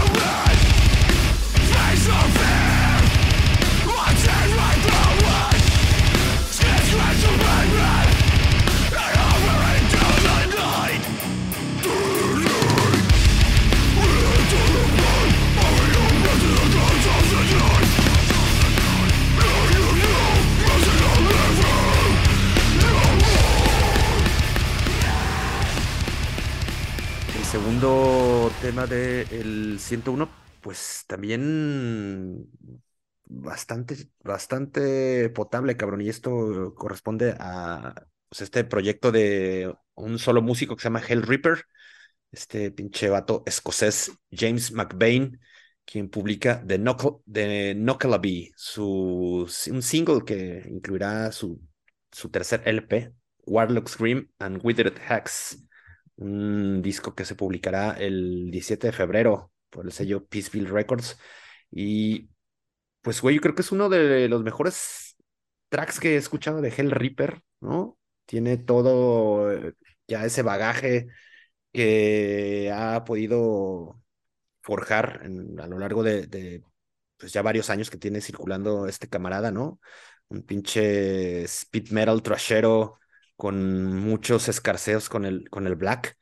segundo tema del 101, pues también bastante, bastante potable, cabrón. Y esto corresponde a pues, este proyecto de un solo músico que se llama Hell Ripper, este pinche vato escocés James McBain, quien publica The, Knuckle, The su, un single que incluirá su, su tercer LP, Warlock Scream and Withered Hacks un disco que se publicará el 17 de febrero por el sello Peaceville Records. Y pues, güey, yo creo que es uno de los mejores tracks que he escuchado de Hell Reaper, ¿no? Tiene todo eh, ya ese bagaje que ha podido forjar a lo largo de, de, pues ya varios años que tiene circulando este camarada, ¿no? Un pinche speed metal trashero con muchos escarceos con el, con el black.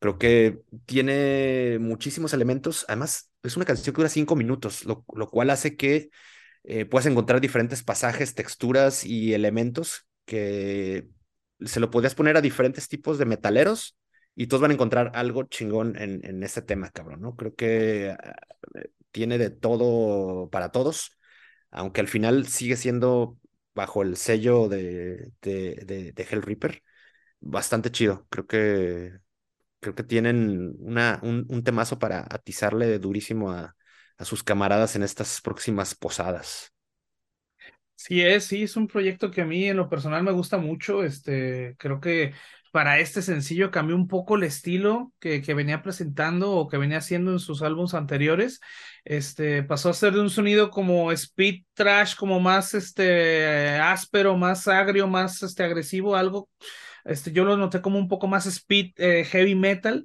Creo que tiene muchísimos elementos. Además, es una canción que dura cinco minutos, lo, cual hace que eh, puedas encontrar diferentes pasajes, texturas y elementos que se lo podrías poner a diferentes tipos de metaleros y todos van a encontrar algo chingón en, en este tema, cabrón, ¿no? Creo que ah, tiene de todo para todos, aunque al final sigue siendo bajo el sello de, de, de, bastante chido. Creo que, creo que tienen una, un, un temazo para atizarle durísimo a, a sus camaradas en estas próximas posadas. Sí es, sí, es un proyecto que a mí en lo personal me gusta mucho. Este, creo que para este sencillo cambió un poco el estilo que, venía presentando o que venía haciendo en sus álbumes anteriores. Este, pasó a ser de un sonido como speed trash, como más este, áspero, más agrio, más este, agresivo, algo. Este, yo lo noté como un poco más speed eh, heavy metal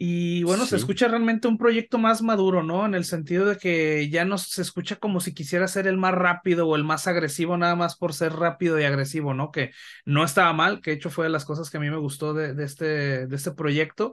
y bueno, se escucha realmente un proyecto más maduro, ¿no? En el sentido de que ya no se escucha como si quisiera ser el más rápido o el más agresivo, nada más por ser rápido y agresivo, ¿no? Que no estaba mal, que de hecho fue de las cosas que a mí me gustó de, de este, de este proyecto.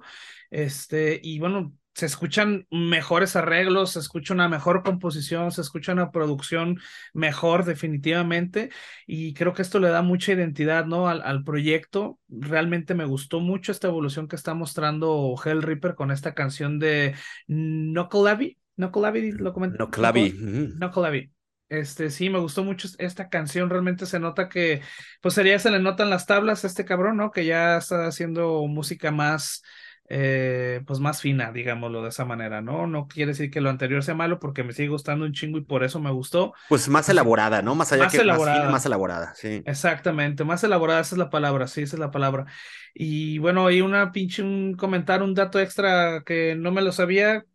Este, y bueno, se escuchan mejores arreglos, se escucha una mejor composición, se escucha una producción mejor definitivamente y creo que esto le da mucha identidad ¿no? al, al proyecto. Realmente me gustó mucho esta evolución que está mostrando Hell Reaper con esta canción de Knuckle Knuckleaby, lo comenté. Knuckleaby. Este, sí, me gustó mucho esta canción. Realmente se nota que, pues sería, se le notan las tablas a este cabrón, ¿no? Que ya está haciendo música más, eh, pues más fina, digámoslo de esa manera, ¿no? No quiere decir que lo anterior sea malo porque me sigue gustando un chingo y por eso me gustó. Pues más elaborada, ¿no? Más allá más que elaborada. más más elaborada, sí. Exactamente, más elaborada, esa es la palabra, sí, esa es la palabra. Y bueno, hay una pinche, un comentario, un dato extra que no me lo sabía,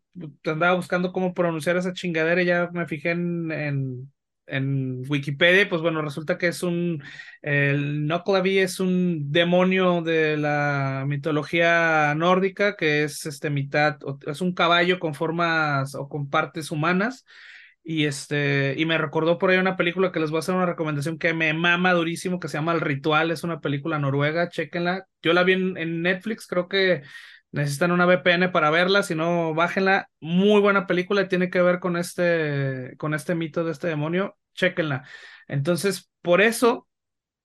andaba buscando cómo pronunciar esa chingadera y ya me fijé en, en en Wikipedia, pues bueno, resulta que es un, el Noclavi es un demonio de la mitología nórdica, que es este mitad, es un caballo con formas o con partes humanas. Y este, y me recordó por ahí una película que les voy a hacer una recomendación que me mama durísimo, que se llama El Ritual, es una película noruega, chéquenla. Yo la vi en Netflix, creo que necesitan una VPN para verla, si no, bájenla. Muy buena película tiene que ver con este, con este mito de este demonio. Chéquenla. Entonces, por eso,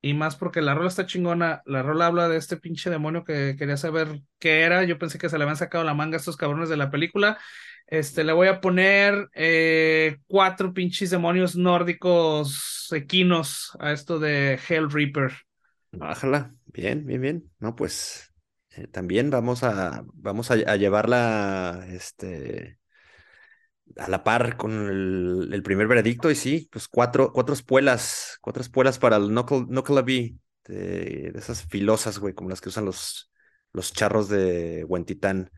y más porque la rola está chingona, la rola habla de este pinche demonio que quería saber qué era. Yo pensé que se le habían sacado la manga a estos cabrones de la película. Este, le voy a poner eh, cuatro pinches demonios nórdicos equinos a esto de Hell Reaper. Bájala, bien, bien, bien. No, pues eh, también vamos a, vamos a, llevarla este, a la par con el, primer veredicto. Y sí, pues cuatro, cuatro espuelas, cuatro espuelas para el Knuckle, de, esas filosas, güey, como las que usan los, los charros de Huentitán.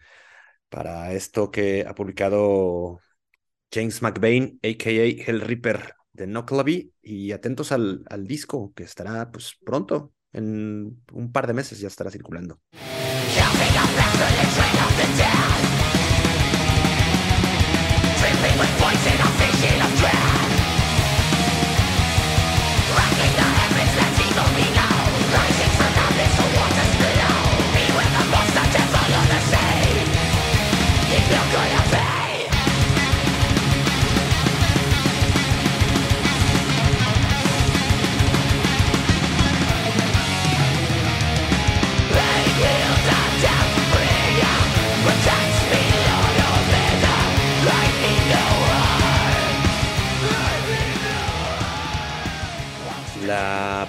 Para esto que ha publicado James McBain, a.k.a. Hell Reaper de Knuckleby. Y atentos al, al disco que estará pues pronto en un par de meses ya estará circulando. Nothing but poison, a vision of death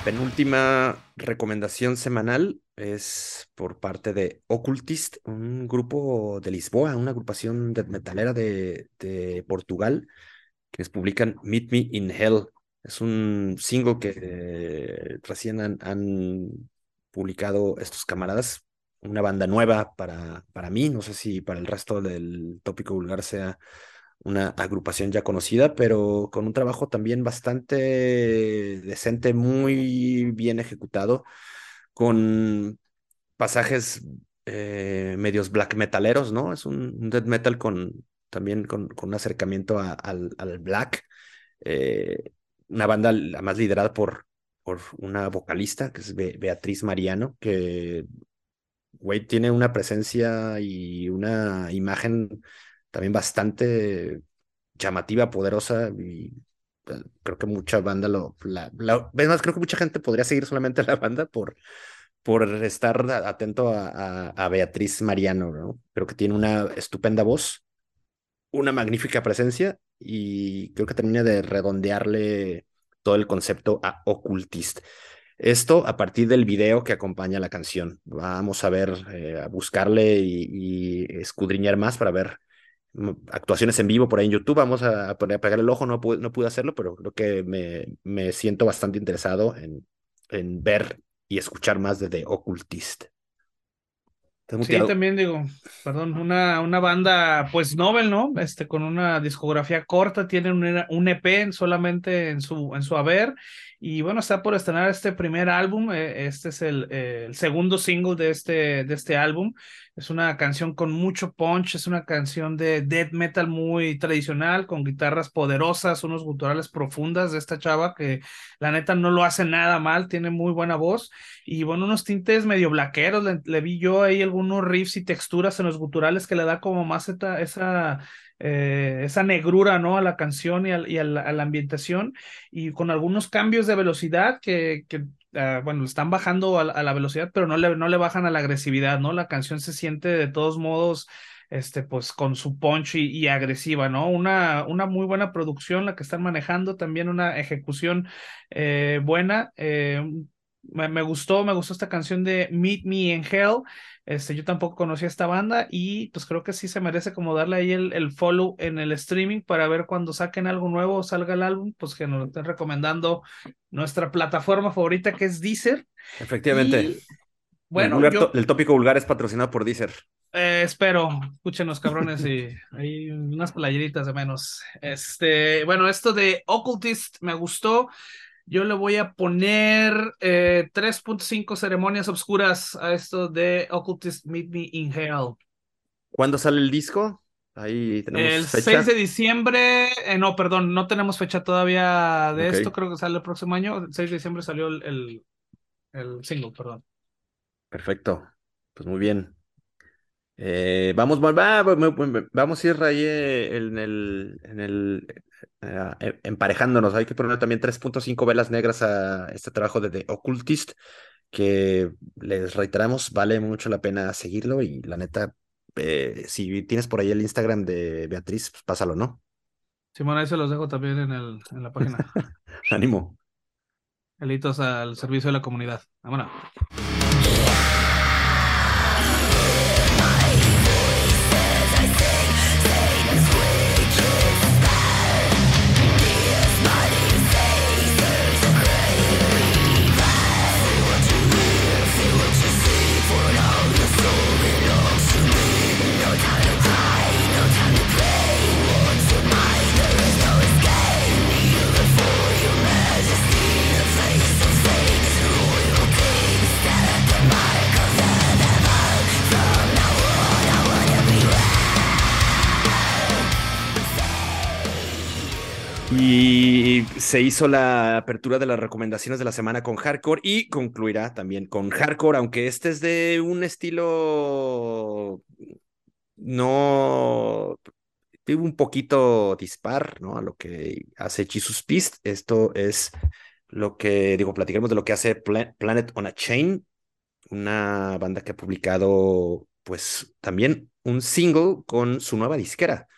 penúltima recomendación semanal es por parte de Occultist, un grupo de Lisboa, una agrupación de metalera de, Portugal, que publican Meet Me in Hell. Es un single que recién han, publicado estos camaradas, una banda nueva para, para mí, no sé si para el resto del tópico vulgar sea una agrupación ya conocida, pero con un trabajo también bastante decente, muy bien ejecutado, con pasajes eh, medios black metaleros, ¿no? Es un, death metal con también con, un acercamiento al, al, black. Eh, una banda más liderada por, por una vocalista, que es Beatriz Mariano, que, güey, tiene una presencia y una imagen también bastante llamativa, poderosa eh, creo que mucha banda lo... La, más, creo que mucha gente podría seguir solamente la banda por, por estar atento a, Beatriz Mariano, ¿no? Creo que tiene una estupenda voz, una magnífica presencia y creo que termina de redondearle todo el concepto a Ocultist. Esto a partir del video que acompaña la canción. Vamos a ver, eh, a buscarle y, escudriñar más para ver actuaciones en vivo por ahí en YouTube. Vamos a, poner, a pegar el ojo, no pude, no pude hacerlo, pero creo que me, me siento bastante interesado en, en ver y escuchar más de The Occultist. Sí, también digo, perdón, una, una banda pues novel, ¿no? Este, con una discografía corta, tienen un, un EP solamente en su, en su haber y bueno, está por estrenar este primer álbum. Eh, este es el, eh, el, segundo single de este, de este álbum. Es una canción con mucho punch, es una canción de death metal muy tradicional, con guitarras poderosas, unos guturales profundas de esta chava que la neta no lo hace nada mal, tiene muy buena voz. Y bueno, unos tintes medio blaqueros. Le, vi yo ahí algunos riffs y texturas en los guturales que le da como más esa, esa eh, esa negrura, ¿no? A la canción y, a, la, ambientación y con algunos cambios de velocidad que ah, bueno, están bajando a, la velocidad, pero no le, no le bajan a la agresividad, ¿no? La canción se siente de todos modos, este, pues con su punch y, agresiva, ¿no? Una, una muy buena producción la que están manejando, también una ejecución eh, buena. Eh, me, gustó, me gustó esta canción de Meet Me in Hell. Este, yo tampoco conocía esta banda y pues creo que sí se merece como darle ahí el, el follow en el streaming para ver cuando saquen algo nuevo, salga el álbum, pues que nos lo estén recomendando nuestra plataforma favorita que es Deezer. Efectivamente. bueno, el, tópico vulgar es patrocinado por Deezer. Eh, espero, escúchenos cabrones y hay unas playeritas de menos. Este, bueno, esto de Occultist me gustó. Yo le voy a poner eh, 3.5 ceremonias obscuras a esto de Occultist Meet Me in Hell. ¿Cuándo sale el disco? Ahí tenemos El fecha. 6 de diciembre, eh, no, perdón, no tenemos fecha todavía de esto, creo que sale el próximo año. El 6 de diciembre salió el, el, el single, perdón. Perfecto. Pues muy bien. Eh, vamos, va- va- va- va- vamos a ir ahí eh, en el, en el eh, eh, emparejándonos. Hay que poner también 3.5 velas negras a este trabajo de The Occultist, que les reiteramos, vale mucho la pena seguirlo y la neta, eh, si tienes por ahí el Instagram de Beatriz, pues pásalo, ¿no? Simón, ahí se los dejo también en, el, en la página. Ánimo. Elitos al servicio de la comunidad. Vámonos. Y se hizo la apertura de las recomendaciones de la semana con hardcore y concluirá también con hardcore, aunque este es de un estilo no un poquito dispar, ¿no? A lo que hace Jesus Beast. Esto es lo que, digo, platicaremos de lo que hace Pla- Planet on a Chain, una banda que ha publicado, pues, también un single con su nueva disquera.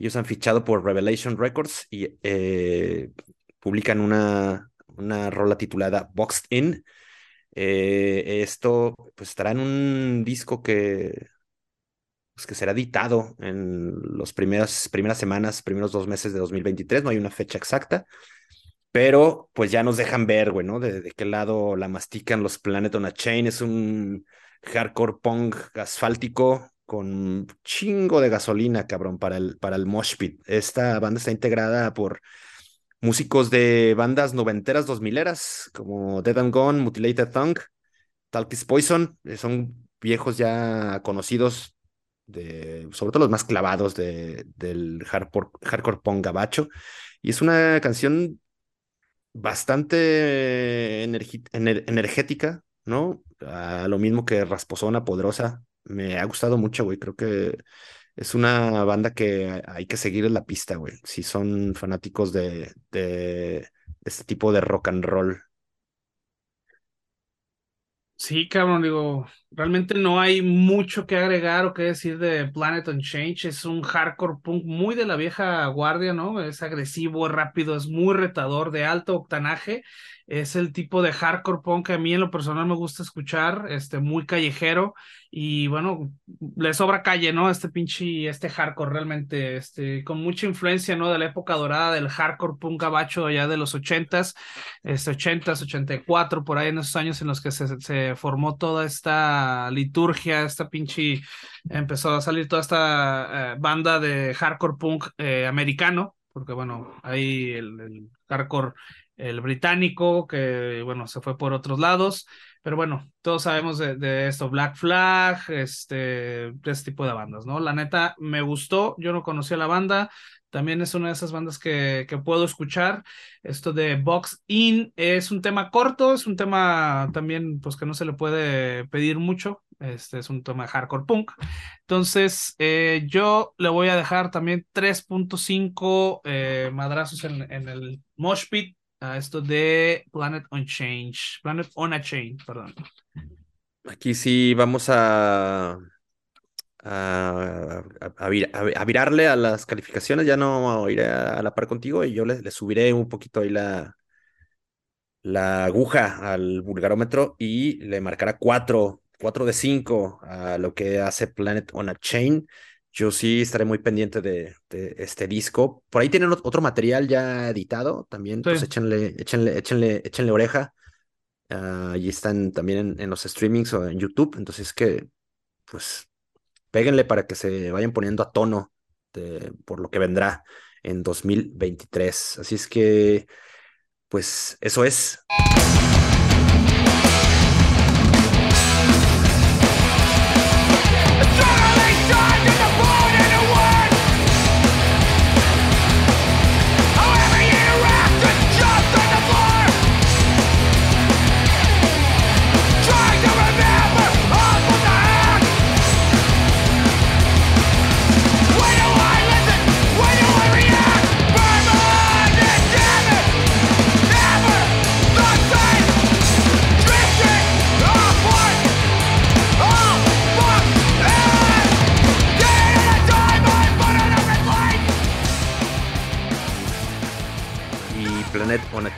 Ellos han fichado por Revelation Records y eh, publican una, una rola titulada Boxed In. Eh, esto pues estará en un disco que, pues, que será editado en las primeras, semanas, primeros dos meses de 2023. No hay una fecha exacta, pero pues ya nos dejan ver, güey, ¿no? De, de qué lado la mastican los Planet on a Chain. Es un hardcore punk asfáltico con chingo de gasolina, cabrón, para el, para el mosh pit. Esta banda está integrada por músicos de bandas noventeras, dos mileras, como Dead and Gone, Mutilated Tongue, Talkis Poison. eh, Son viejos ya conocidos, de, sobre todo los más clavados de, del hardcore, hardcore punk gabacho. Y es una canción bastante energética, ¿no? A lo mismo que Rasposona, Poderosa. Me ha gustado mucho, güey. Creo que es una banda que hay que seguir en la pista, güey. Si son fanáticos de, este tipo de rock and roll. Sí, cabrón, digo, realmente no hay mucho que agregar o que decir de Planet on Change. Es un hardcore punk muy de la vieja guardia, ¿no? Es agresivo, es rápido, es muy retador, de alto octanaje. Es el tipo de hardcore punk que a mí en lo personal me gusta escuchar, este, muy callejero. Y bueno, le sobra calle, ¿no? Este pinche, este hardcore realmente, este, con mucha influencia, ¿no? De la época dorada del hardcore punk gabacho ya de los ochentas este, 80s, 84, por ahí en esos años en los que se, se formó toda esta liturgia, esta pinche, empezó a salir toda esta eh, banda de hardcore punk eh, americano, porque bueno, ahí el, el hardcore, el británico, que bueno, se fue por otros lados, pero bueno, todos sabemos de, de esto, Black Flag, este, de este tipo de bandas, ¿no? La neta, me gustó, yo no conocía la banda, también es una de esas bandas que, que puedo escuchar. Esto de Box In es un tema corto, es un tema también, pues que no se le puede pedir mucho. Este es un tema hardcore punk. Entonces, eh, yo le voy a dejar también 3.5 eh, madrazos en, en el Mosh Pit a esto de Planet on Change. Planet on a Chain, perdón. Aquí sí vamos a, a, a, vir- a- virarle a las calificaciones. Ya no iré a la par contigo y yo le, le subiré un poquito ahí la, la aguja al vulgarómetro y le marcará 4, 4 de 5 a lo que hace Planet on a Chain. Yo sí estaré muy pendiente de, de este disco. Por ahí tienen ot- otro material ya editado. También, pues échenle, échenle, échenle, échenle oreja. Ah, y están también en, en los streamings o en YouTube. Entonces que, pues, péguenle para que se vayan poniendo a tono por lo que vendrá en 2023. Así es que, pues eso es.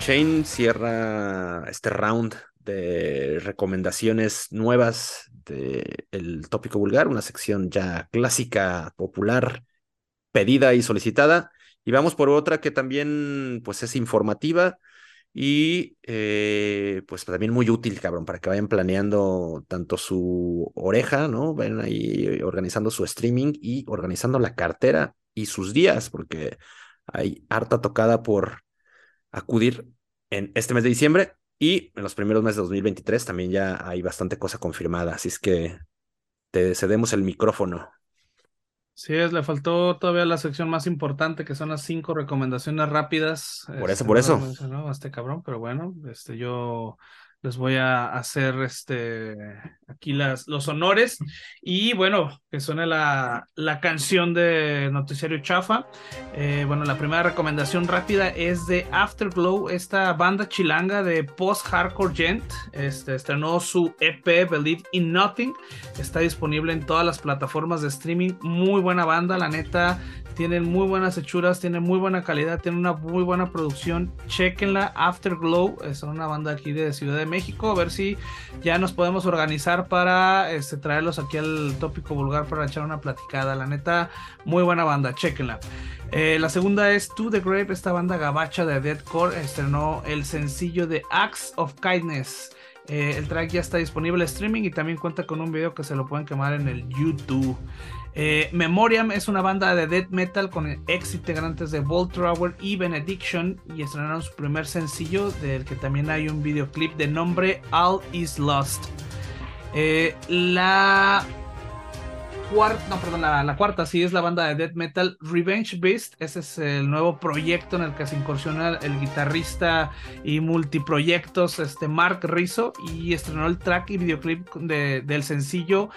Chain cierra este round de recomendaciones nuevas del tópico vulgar, una sección ya clásica, popular, pedida y solicitada. Y vamos por otra que también pues es informativa y eh, pues también muy útil, cabrón, para que vayan planeando tanto su oreja, ¿no? Vayan ahí organizando su streaming y organizando la cartera y sus días, porque hay harta tocada por acudir en este mes de diciembre y en los primeros meses de 2023 también ya hay bastante cosa confirmada, así es que te cedemos el micrófono. Sí, es, le faltó todavía la sección más importante, que son las cinco recomendaciones rápidas. Por eso, este, por eso. este cabrón, pero bueno, este, yo les voy a hacer este aquí las, los honores y bueno, que suene la, la canción de Noticiario Chafa. Eh, bueno, la primera recomendación rápida es de Afterglow, esta banda chilanga de post-hardcore gent. Este, estrenó su EP Believe in Nothing. Está disponible en todas las plataformas de streaming. Muy buena banda, la neta tienen muy buenas hechuras, tienen muy buena calidad, tienen una muy buena producción. Chequenla, Afterglow, es una banda aquí de Ciudad de México. A ver si ya nos podemos organizar para este, traerlos aquí al tópico vulgar para echar una platicada. La neta, muy buena banda, chequenla. Eh, la segunda es To The Grave, esta banda gabacha de deathcore estrenó el sencillo de Acts of Kindness. Eh, el track ya está disponible en streaming y también cuenta con un video que se lo pueden quemar en el YouTube. Eh, Memoriam es una banda de death metal con ex integrantes de Voltrower y Benediction y estrenaron su primer sencillo del que también hay un videoclip de nombre All Is Lost. Eh, la cuarta, no, perdón, la, cuarta sí es la banda de death metal Revenge Beast. Ese es el nuevo proyecto en el que se incursiona el guitarrista y multiproyectos este Mark Rizzo y estrenó el track y videoclip del sencillo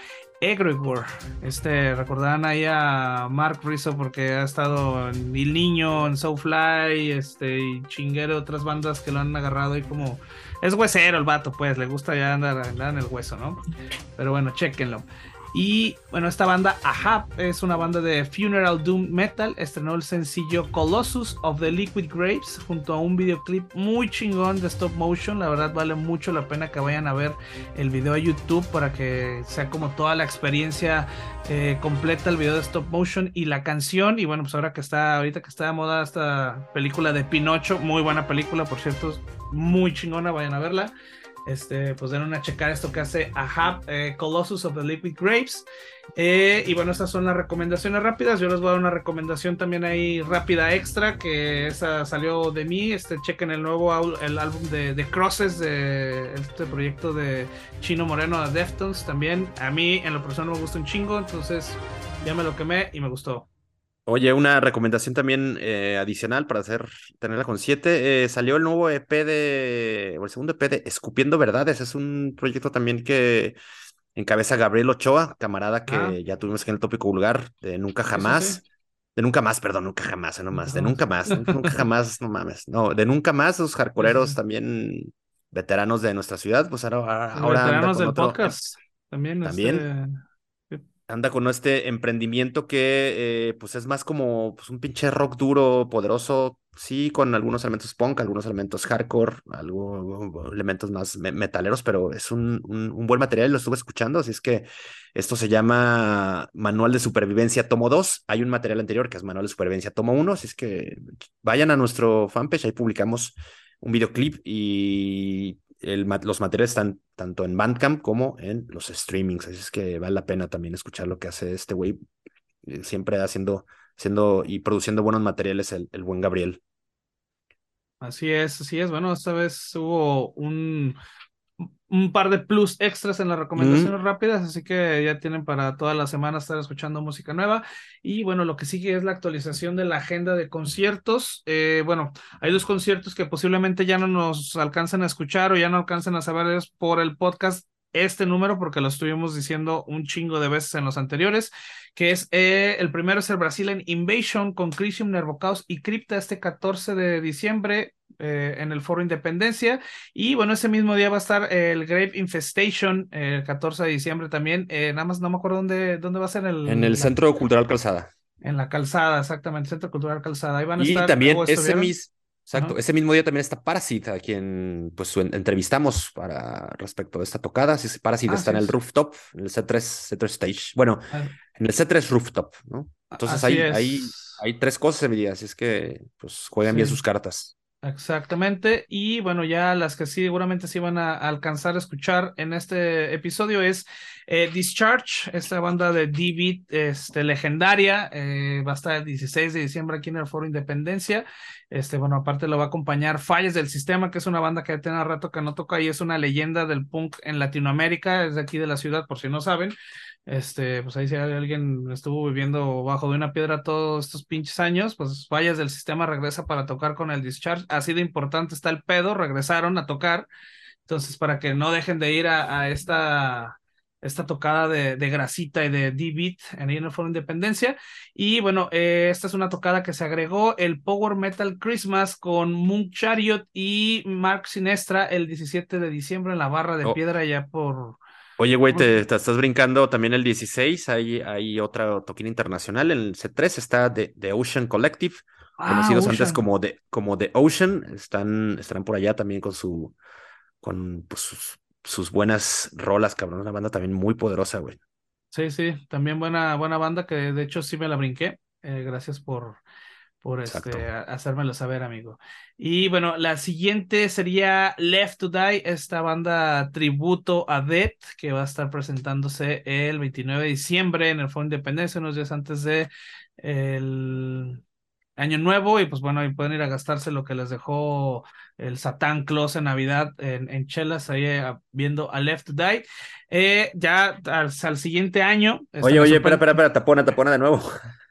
Egregor. Este, recordarán ahí a Mark Rizzo porque ha estado en El Niño, en Soulfly, este, y chinguero, otras bandas que lo han agarrado ahí como. Es huesero el vato, pues, le gusta ya andar, andar en el hueso, ¿no? Pero bueno, chequenlo. Y bueno, esta banda, Ahab, es una banda de Funeral Doom Metal. Estrenó el sencillo Colossus of the Liquid Grapes junto a un videoclip muy chingón de stop motion. La verdad, vale mucho la pena que vayan a ver el video a YouTube para que sea como toda la experiencia eh, completa, el video de stop motion y la canción. Y bueno, pues ahora que está, ahorita que está de moda esta película de Pinocho, muy buena película, por cierto, muy chingona, vayan a verla este, pues den una checar esto que hace Ahab, eh, Colossus of the Liquid Grapes. Eh, y bueno, estas son las recomendaciones rápidas. Yo les voy a dar una recomendación también ahí rápida extra, que esa salió de mí. Este, chequen el nuevo el álbum de, Crosses, de este proyecto de Chino Moreno de Deftones. También a mí en lo personal me gusta un chingo, entonces ya me lo quemé y me gustó. Oye, una recomendación también eh, adicional para hacer, tenerla con siete. Eh, salió el nuevo EP de, o el segundo EP de Escupiendo Verdades. Es un proyecto también que encabeza Gabriel Ochoa, camarada que ah. ya tuvimos en el tópico vulgar de Nunca Jamás. De Nunca Más, perdón, Nunca Jamás, no más. De Nunca Más, Nunca Jamás, no mames. No, de Nunca Más, los hardcoreeros también veteranos de nuestra ciudad, pues ahora. ahora veteranos del podcast. También. También. Este, anda con este emprendimiento que eh, pues es más como pues, un pinche rock duro, poderoso, sí, con algunos elementos punk, algunos elementos hardcore, algo, elementos más metaleros, pero es un, un, buen material, lo estuve escuchando, así es que esto se llama Manual de Supervivencia Tomo 2, hay un material anterior que es Manual de Supervivencia Tomo 1, así es que vayan a nuestro fanpage, ahí publicamos un videoclip y los materiales están tanto en Bandcamp como en los streamings. Así es que vale la pena también escuchar lo que hace este güey. Eh, siempre haciendo, haciendo y produciendo buenos materiales el buen Gabriel. Así es, así es. Bueno, esta vez hubo un, un par de plus extras en las recomendaciones rápidas, así que ya tienen para toda la semana estar escuchando música nueva. Y bueno, lo que sigue es la actualización de la agenda de conciertos. Eh, bueno, hay dos conciertos que posiblemente ya no nos alcancen a escuchar o ya no alcancen a saber por el podcast este número porque lo estuvimos diciendo un chingo de veces en los anteriores, que es eh, el primero es el Brazilian Invasion con Crisium, Nervocaus y Crypta este 14 de diciembre eh, en el Foro Independencia. Y bueno, ese mismo día va a estar el Grave Infestation, el 14 de diciembre también. Eh, nada más no me acuerdo dónde, dónde va a ser el. En el Centro Cultural Calzada. En la Calzada, exactamente, Centro Cultural Calzada. Ahí van a y estar. Y también ese mismo. Exacto, ese mismo día también está Parasite, a quien pues entrevistamos para respecto de esta tocada. Sí, Parasite ah, está en el rooftop, en el C3, C3 Stage. Bueno, ah. en el C3 Rooftop, ¿no? Entonces hay, hay, hay, tres cosas ese día, así es que pues juegan bien sus cartas. Exactamente. Y bueno, ya las que seguramente sí van a alcanzar a escuchar en este episodio es eh, Discharge, esta banda de D-Beat este, legendaria. Eh, va a estar el 16 de diciembre aquí en el Foro Independencia. Este, bueno, aparte lo va a acompañar Falles del Sistema, que es una banda que tiene rato que no toca y es una leyenda del punk en Latinoamérica, es de aquí de la ciudad, por si no saben. Este, pues ahí si alguien estuvo viviendo bajo de una piedra todos estos pinches años, pues fallas del sistema regresa para tocar con el discharge. Así de importante está el pedo, regresaron a tocar. Entonces, para que no dejen de ir a, esta, esta tocada de, de, grasita y de D-Beat en el Foro Independencia. Y bueno, eh, esta es una tocada que se agregó el Power Metal Christmas con Moon Chariot y Mark Sinestra el 17 de diciembre en la barra de oh. piedra ya por Oye, güey, te, estás brincando también el 16, hay, hay otra toquina internacional, en el C3 está The, Ocean Collective, ah, conocidos antes como The, como The Ocean, están, estarán por allá también con su, con pues, sus, buenas rolas, cabrón, una banda también muy poderosa, güey. Sí, sí, también buena, buena banda que de hecho sí me la brinqué, eh, gracias por, por este, hacérmelo saber, amigo. Y bueno, la siguiente sería Left to Die, esta banda tributo a Death, que va a estar presentándose el 29 de diciembre en el Foro Independencia, unos días antes de el Año Nuevo. Y pues bueno, ahí pueden ir a gastarse lo que les dejó el Satán Claus en Navidad en, en Chelas, ahí eh, viendo a Left to Die. Eh, ya al, siguiente año. Oye, oye, espera, espera, espera, tapona, tapona de nuevo.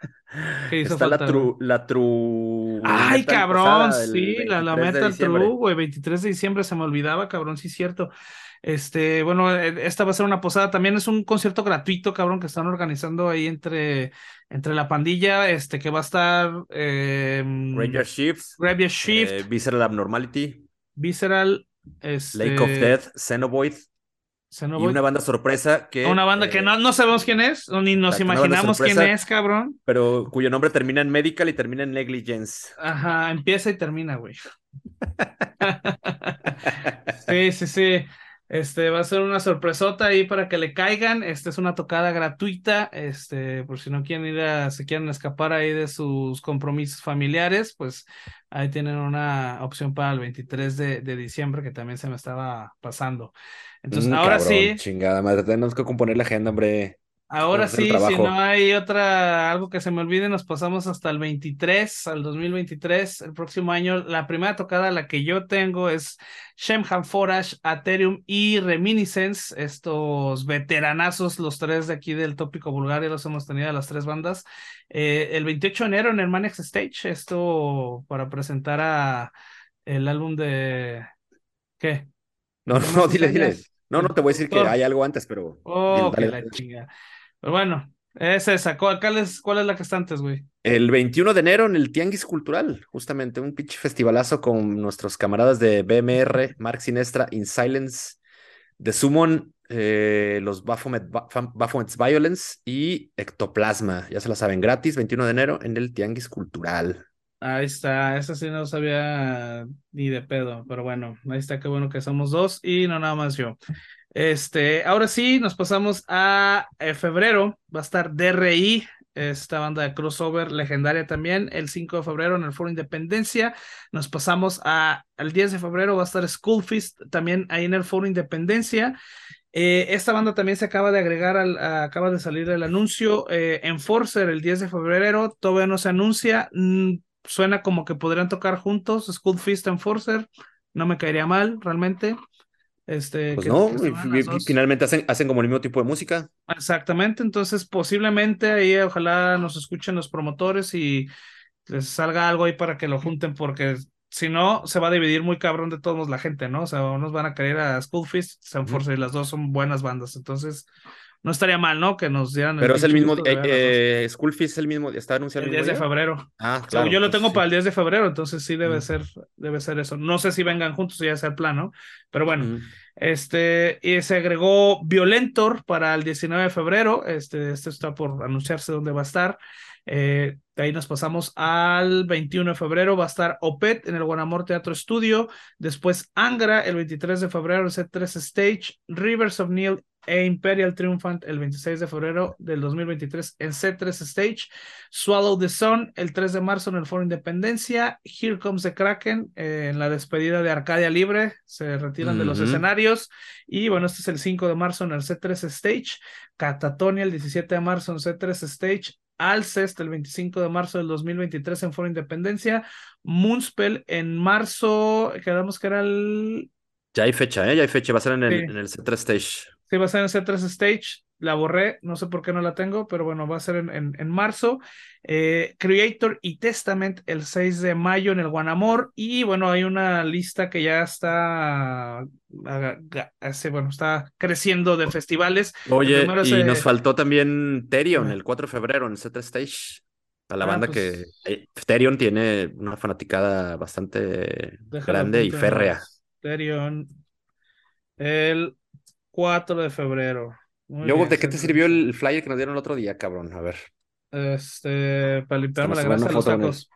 Está la true, la true. Ay, cabrón, sí, la, la Metal True, güey, 23 de diciembre se me olvidaba, cabrón, sí, cierto. Este, bueno, e, esta va a ser una posada, también es un concierto gratuito, cabrón, que están organizando ahí entre, entre la pandilla, este, que va a estar. Eh, Ranger Shifts. Ranger Shift. Eh, Visceral Abnormality. Visceral. Este... Lake of Death, Y una banda sorpresa que. Una banda que eh, no, no sabemos quién es, ni nos imaginamos quién es, cabrón. Pero cuyo nombre termina en medical y termina en negligence. Ajá, empieza y termina, güey. sí, sí, sí. Este va a ser una sorpresota ahí para que le caigan. Este es una tocada gratuita. Este, por si no quieren ir a, se quieren escapar ahí de sus compromisos familiares, pues ahí tienen una opción para el 23 de, de diciembre que también se me estaba pasando. Entonces, mm, ahora sí. Chingada madre, tenemos que componer la agenda, hombre. Ahora sí, si no hay otra, algo que se me olvide, nos pasamos hasta el 23, al 2023, el próximo año. La primera tocada, la que yo tengo, es Shemham Forage, Aetherium y Reminiscence, estos veteranazos, los tres de aquí del tópico Bulgaria, los hemos tenido a las tres bandas. Eh, el 28 de enero en el Manex Stage, esto para presentar a el álbum de... ¿Qué? No, no, dile, dile. No, no te voy a decir que hay algo antes, pero. Oh, que la chinga. Pero bueno, esa sacó. ¿Cuál es, ¿Cuál es la que está antes, güey? El 21 de enero en el Tianguis Cultural, justamente, un pinche festivalazo con nuestros camaradas de BMR, Mark Sinestra, In Silence, The Summon, eh, los Baphomet, Baphomet's Violence y Ectoplasma. Ya se la saben, gratis, 21 de enero en el Tianguis Cultural. Ahí está, esa sí no sabía ni de pedo, pero bueno, ahí está, qué bueno que somos dos y no nada más yo. Este, ahora sí, nos pasamos a eh, febrero, va a estar DRI, esta banda de crossover legendaria también, el 5 de febrero en el Foro Independencia. Nos pasamos a, al 10 de febrero, va a estar School Feast también ahí en el Foro Independencia. Eh, esta banda también se acaba de agregar, al, acaba de salir el anuncio. Eh, Enforcer el 10 de febrero, todavía no se anuncia. Mm, suena como que podrían tocar juntos, School Feast Enforcer. No me caería mal, realmente. Este, pues no, finalmente hacen, hacen como el mismo tipo de música. Exactamente, entonces posiblemente ahí ojalá nos escuchen los promotores y les salga algo ahí para que lo junten, porque si no, se va a dividir muy cabrón de todos la gente, ¿no? O sea, unos van a querer a Schoolfist, Sanforce y las dos son buenas bandas, entonces no estaría mal, ¿no? Que nos dieran. Pero es el mismo, eh, es el mismo, está anunciado el, 10 de febrero. Ah, claro. yo lo tengo para el 10 de febrero, entonces sí debe ser, debe ser eso. No sé si vengan juntos o ya sea el plan, ¿no? Pero bueno, este, y se agregó Violentor para el 19 de febrero, este, este está por anunciarse dónde va a estar. Eh, de ahí nos pasamos al 21 de febrero, va a estar OPET en el Guanamor Teatro Estudio. Después Angra el 23 de febrero, el C3 Stage. Rivers of Neil e Imperial Triumphant el 26 de febrero del 2023 en C3 Stage, Swallow the Sun el 3 de marzo en el Foro Independencia, Here Comes the Kraken eh, en la despedida de Arcadia Libre, se retiran de los escenarios. Y bueno, este es el 5 de marzo en el C3 Stage, Catatonia el 17 de marzo en C3 Stage, Alcest el 25 de marzo del 2023 en Foro Independencia, Moonspell en marzo, quedamos que era el... Ya hay fecha, ¿eh? Ya hay fecha, va a ser en el, en el C3 Stage. Sí, va a ser en C3 Stage. La borré, no sé por qué no la tengo, pero bueno, va a ser en, en, marzo. Eh, Creator y Testament el 6 de mayo en el Guanamor. Y bueno, hay una lista que ya está, bueno, está creciendo de festivales. Oye, y nos faltó también Terion el 4 de febrero en el C3 Stage. A la ah, banda que pues Terion tiene una fanaticada bastante grande y férrea. Terion el 4 de febrero. Luego, ¿de qué te sirvió el flyer que nos dieron el otro día, cabrón? A ver. Este, para limpiarme la grasa de los tacos.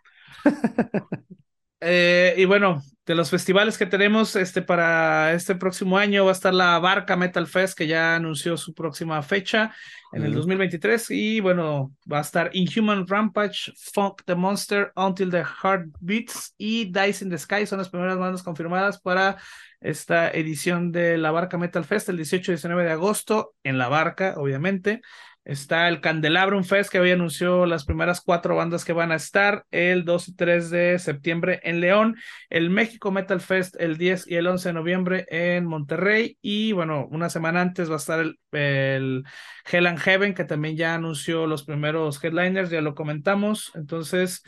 eh, y bueno, de los festivales que tenemos este, para este próximo año va a estar la Barca Metal Fest, que ya anunció su próxima fecha en el 2023. Y bueno, va a estar Inhuman Rampage, Funk the Monster, Until the Heart Beats y Dice in the Sky. Son las primeras bandas confirmadas para esta edición de la Barca Metal Fest el 18 y 19 de agosto en la Barca, obviamente. Está el Candelabrum Fest, que hoy anunció las primeras cuatro bandas que van a estar el 2 y 3 de septiembre en León, el México Metal Fest el 10 y el 11 de noviembre en Monterrey, y bueno, una semana antes va a estar el, el Hell and Heaven, que también ya anunció los primeros headliners, ya lo comentamos. Entonces,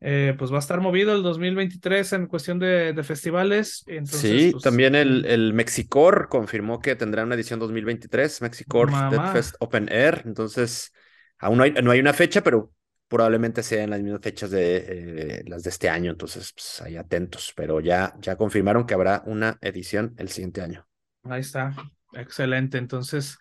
eh, pues va a estar movido el 2023 en cuestión de, festivales. sí, pues, también el, el, Mexicor confirmó que tendrá una edición 2023, Mexicor Dead Fest Open Air. Entonces, aún no hay, no hay, una fecha, pero probablemente sean las mismas fechas de eh, las de este año. Entonces, pues ahí atentos. Pero ya, ya confirmaron que habrá una edición el siguiente año. Ahí está, excelente. Entonces,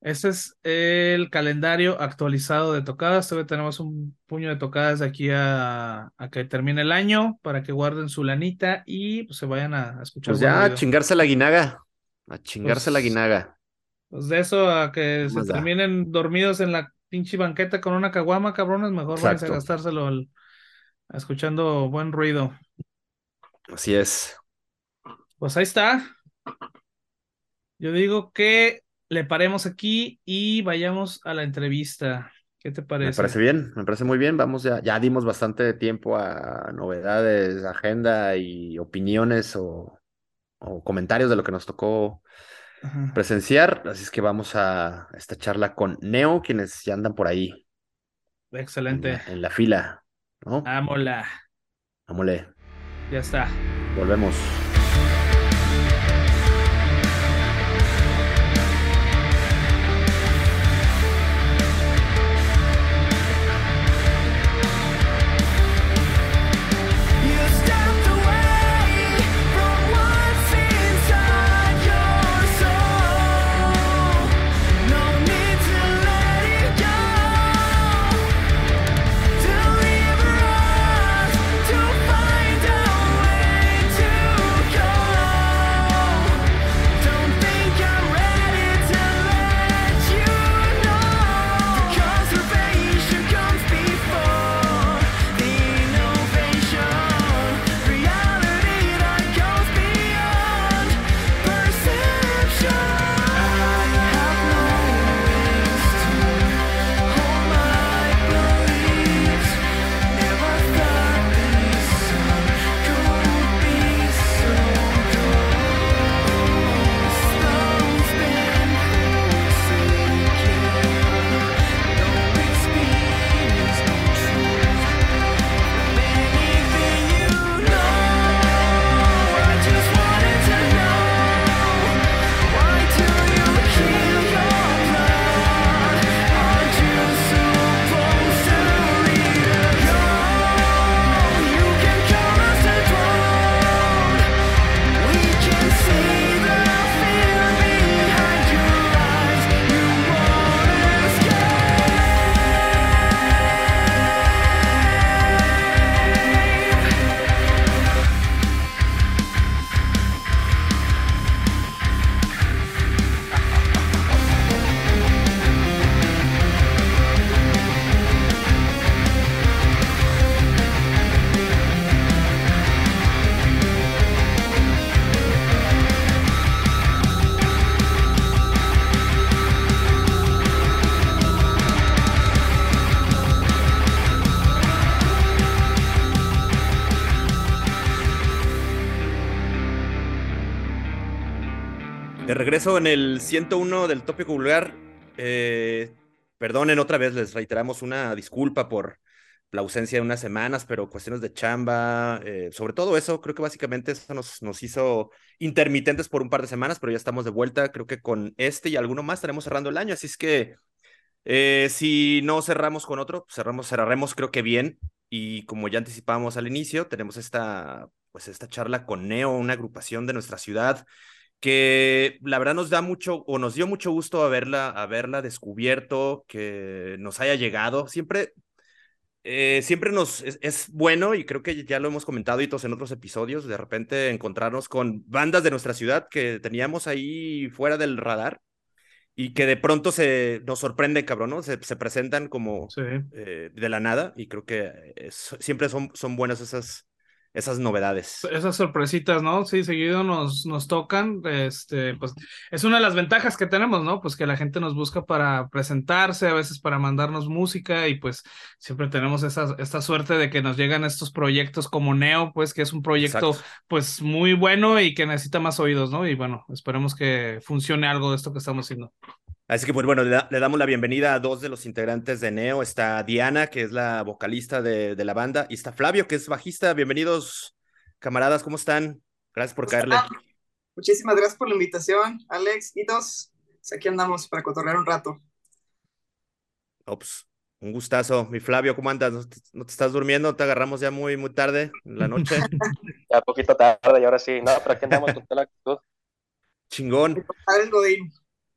este es el calendario actualizado de tocadas. Todavía tenemos un puño de tocadas de aquí a, que termine el año para que guarden su lanita y pues, se vayan a, escuchar. Pues ya, a chingarse la guinaga. A chingarse la pues, guinaga. Pues de eso a que se terminen dormidos en la pinche banqueta con una caguama, cabrones, mejor vayan a gastárselo escuchando buen ruido. Así es. Pues ahí está. Yo digo que le paremos aquí y vayamos a la entrevista. ¿Qué te parece? Me parece bien, me parece muy bien. Vamos ya, ya dimos bastante tiempo a novedades, agenda y opiniones o, comentarios de lo que nos tocó presenciar. Así es que vamos a esta charla con Neo, quienes ya andan por ahí. Excelente. En la, fila, ¿no? Vámonos. Vámonos. Ya está. Volvemos. Regreso en el 101 del tópico vulgar. Eh, perdonen otra vez, les reiteramos una disculpa por la ausencia de unas semanas, pero cuestiones de chamba, eh, sobre todo eso, creo que básicamente eso nos, nos hizo intermitentes por un par de semanas, pero ya estamos de vuelta. Creo que con este y alguno más estaremos cerrando el año, así es que eh, si no cerramos con otro, cerramos, cerraremos creo que bien. Y como ya anticipábamos al inicio, tenemos esta, pues esta charla con Neo, una agrupación de nuestra ciudad que la verdad nos da mucho o nos dio mucho gusto haberla, haberla descubierto, que nos haya llegado. Siempre, eh, siempre nos es, bueno y creo que ya lo hemos comentado y todos en otros episodios, de repente encontrarnos con bandas de nuestra ciudad que teníamos ahí fuera del radar y que de pronto se nos sorprende, cabrón, ¿no? Se, se presentan como eh, de la nada y creo que siempre son, son buenas esas esas novedades. Esas sorpresitas, ¿no? Sí, seguido nos, nos tocan. Este, pues es una de las ventajas que tenemos, ¿no? Pues que la gente nos busca para presentarse, a veces para mandarnos música, y pues siempre tenemos esa, esta suerte de que nos llegan estos proyectos como Neo, pues que es un proyecto pues muy bueno y que necesita más oídos, ¿no? Y bueno, esperemos que funcione algo de esto que estamos haciendo. Así que, pues bueno, le, damos la bienvenida a dos de los integrantes de Neo. Está Diana, que es la vocalista de, de, la banda, y está Flavio, que es bajista. Bienvenidos, camaradas, ¿cómo están? Gracias por caerle. Muchísimas gracias por la invitación, Alex, y dos. Pues aquí andamos para cotorrear un rato. Ops, un gustazo. Mi Flavio, ¿cómo andas? ¿No te, estás durmiendo? ¿Te agarramos ya muy, muy tarde en la noche? ya poquito tarde y ahora sí. No, pero aquí andamos con toda la actitud. Chingón.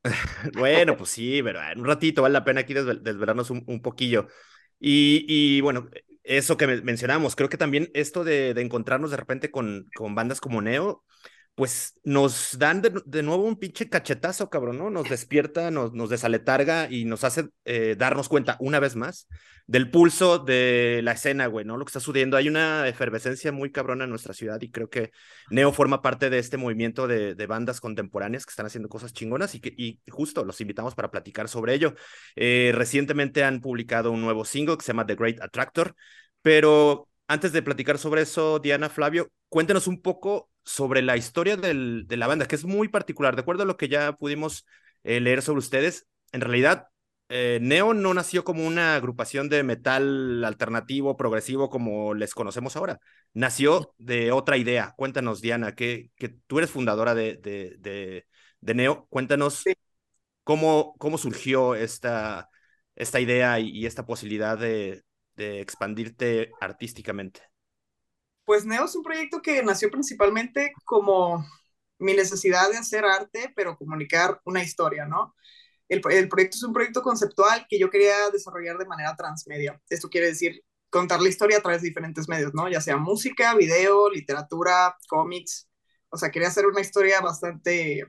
bueno, pues sí, pero en un ratito vale la pena aquí desvelarnos un, un poquillo. Y, y, bueno, eso que mencionamos, creo que también esto de, de encontrarnos de repente con, con, bandas como Neo, pues nos dan de, nuevo un pinche cachetazo, cabrón, ¿no? Nos despierta, nos, nos desaletarga y nos hace eh, darnos cuenta una vez más del pulso de la escena, güey, ¿no? Lo que está sucediendo. Hay una efervescencia muy cabrona en nuestra ciudad y creo que Neo forma parte de este movimiento de, de bandas contemporáneas que están haciendo cosas chingonas y justo los invitamos para platicar sobre ello. Eh, recientemente han publicado un nuevo single que se llama The Great Attractor, pero antes de platicar sobre eso, Diana, Flavio, cuéntenos un poco sobre la historia del, de la banda, que es muy particular. De acuerdo a lo que ya pudimos eh, leer sobre ustedes, en realidad eh, Neo no nació como una agrupación de metal alternativo, progresivo, como les conocemos ahora. Nació de otra idea. Cuéntanos, Diana, que, que tú eres fundadora de, de, de, de Neo. Cuéntanos cómo, cómo surgió esta, esta idea y, y esta posibilidad de, de expandirte artísticamente. Pues Neo es un proyecto que nació principalmente como mi necesidad de hacer arte, pero comunicar una historia, ¿no? El, proyecto es un proyecto conceptual que yo quería desarrollar de manera transmedia. Esto quiere decir contar la historia a través de diferentes medios, ¿no? Ya sea música, video, literatura, cómics. O sea, quería hacer una historia bastante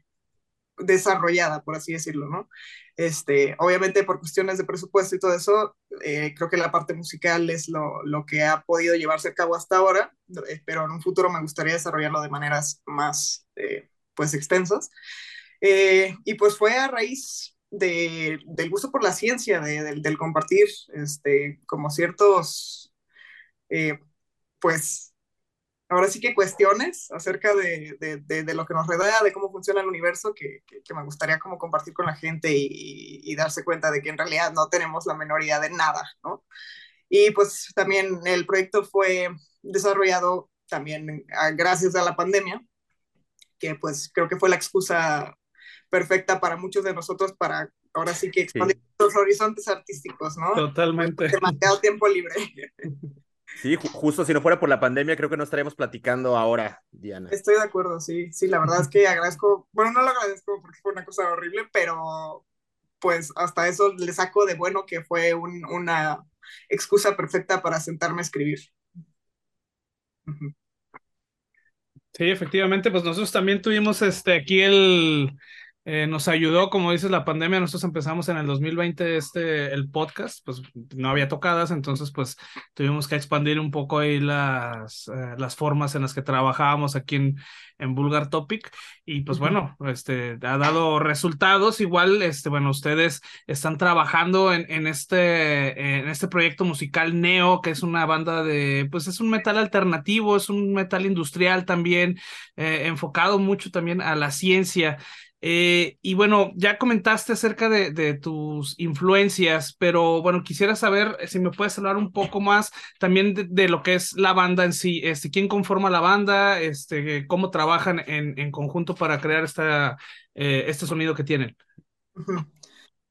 desarrollada, por así decirlo, ¿no? Este, obviamente por cuestiones de presupuesto y todo eso, eh, creo que la parte musical es lo, lo, que ha podido llevarse a cabo hasta ahora, eh, pero en un futuro me gustaría desarrollarlo de maneras más, eh, pues, extensas. Eh, y pues fue a raíz de, del gusto por la ciencia, de, de, del compartir, este, como ciertos, eh, pues, ahora sí que cuestiones acerca de, de, de, de, lo que nos rodea, de cómo funciona el universo, que, que, que me gustaría como compartir con la gente y, y, darse cuenta de que en realidad no tenemos la menor idea de nada, ¿no? Y pues también el proyecto fue desarrollado también gracias a la pandemia, que pues creo que fue la excusa perfecta para muchos de nosotros para ahora sí que expandir sí. los horizontes artísticos, ¿no? Totalmente. Demasiado tiempo libre. Sí, justo si no fuera por la pandemia, creo que no estaríamos platicando ahora, Diana. Estoy de acuerdo, sí, sí, la verdad es que agradezco, bueno, no lo agradezco porque fue una cosa horrible, pero pues hasta eso le saco de bueno que fue un, una excusa perfecta para sentarme a escribir. Uh -huh. Sí, efectivamente, pues nosotros también tuvimos este aquí el eh, nos ayudó, como dices, la pandemia. Nosotros empezamos en el 2020 este, el podcast, pues no había tocadas, entonces pues tuvimos que expandir un poco ahí las, eh, las formas en las que trabajábamos aquí en, en Vulgar Topic y pues bueno, este, ha dado resultados. Igual, este, bueno, ustedes están trabajando en, en, este, en este proyecto musical Neo, que es una banda de, pues es un metal alternativo, es un metal industrial también, eh, enfocado mucho también a la ciencia. Eh, y bueno, ya comentaste acerca de, tus influencias, pero bueno, quisiera saber si me puedes hablar un poco más también de, lo que es la banda en sí, este, quién conforma la banda, este, cómo trabajan en, en conjunto para crear esta, eh, este sonido que tienen.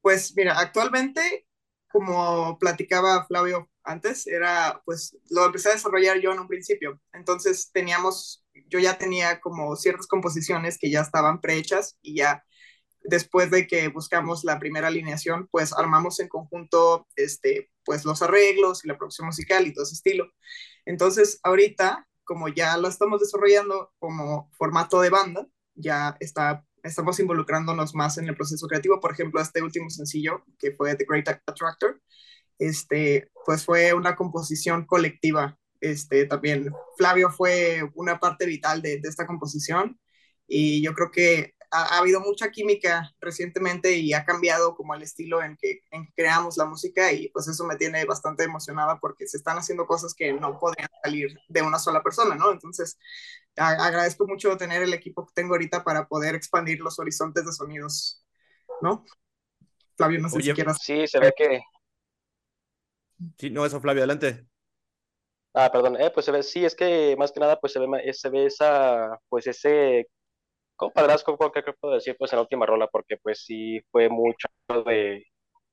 Pues mira, actualmente, como platicaba Flavio antes, era, pues lo empecé a desarrollar yo en un principio. Entonces teníamos, yo ya tenía como ciertas composiciones que ya estaban prehechas y ya después de que buscamos la primera alineación, pues armamos en conjunto, este, pues los arreglos y la producción musical y todo ese estilo. Entonces, ahorita, como ya lo estamos desarrollando como formato de banda, ya está, estamos involucrándonos más en el proceso creativo. Por ejemplo, este último sencillo, que fue The Great Attractor, este, pues fue una composición colectiva. Este, también Flavio fue una parte vital de, de esta composición y yo creo que ha, ha, habido mucha química recientemente y ha cambiado como el estilo en que, en que creamos la música y pues eso me tiene bastante emocionada porque se están haciendo cosas que no podrían salir de una sola persona, ¿no? Entonces, a, agradezco mucho tener el equipo que tengo ahorita para poder expandir los horizontes de sonidos, ¿no? Flavio, no sé Oye, si quieras. Sí, se ve que, Sí, no, eso, Flavio, adelante. Ah, perdón, eh, pues se ve, sí, es que más que nada, pues se ve, eh, se ve esa, pues ese compadrazgo, ¿qué qué puedo decir? Pues en la última rola, porque pues sí fue mucho de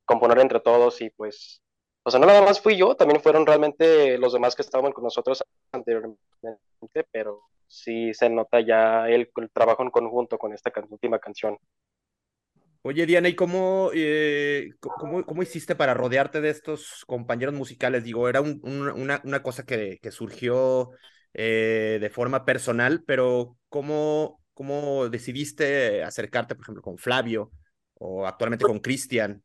componer entre todos y pues, o sea, no nada más fui yo, también fueron realmente los demás que estaban con nosotros anteriormente, pero sí se nota ya el, el trabajo en conjunto con esta can- última canción. Oye, Diana, ¿y cómo, eh, cómo, cómo hiciste para rodearte de estos compañeros musicales? Digo, era un- un- una, una cosa que, que surgió eh, de forma personal, pero ¿cómo, cómo decidiste acercarte, por ejemplo, con Flavio o actualmente con Cristian?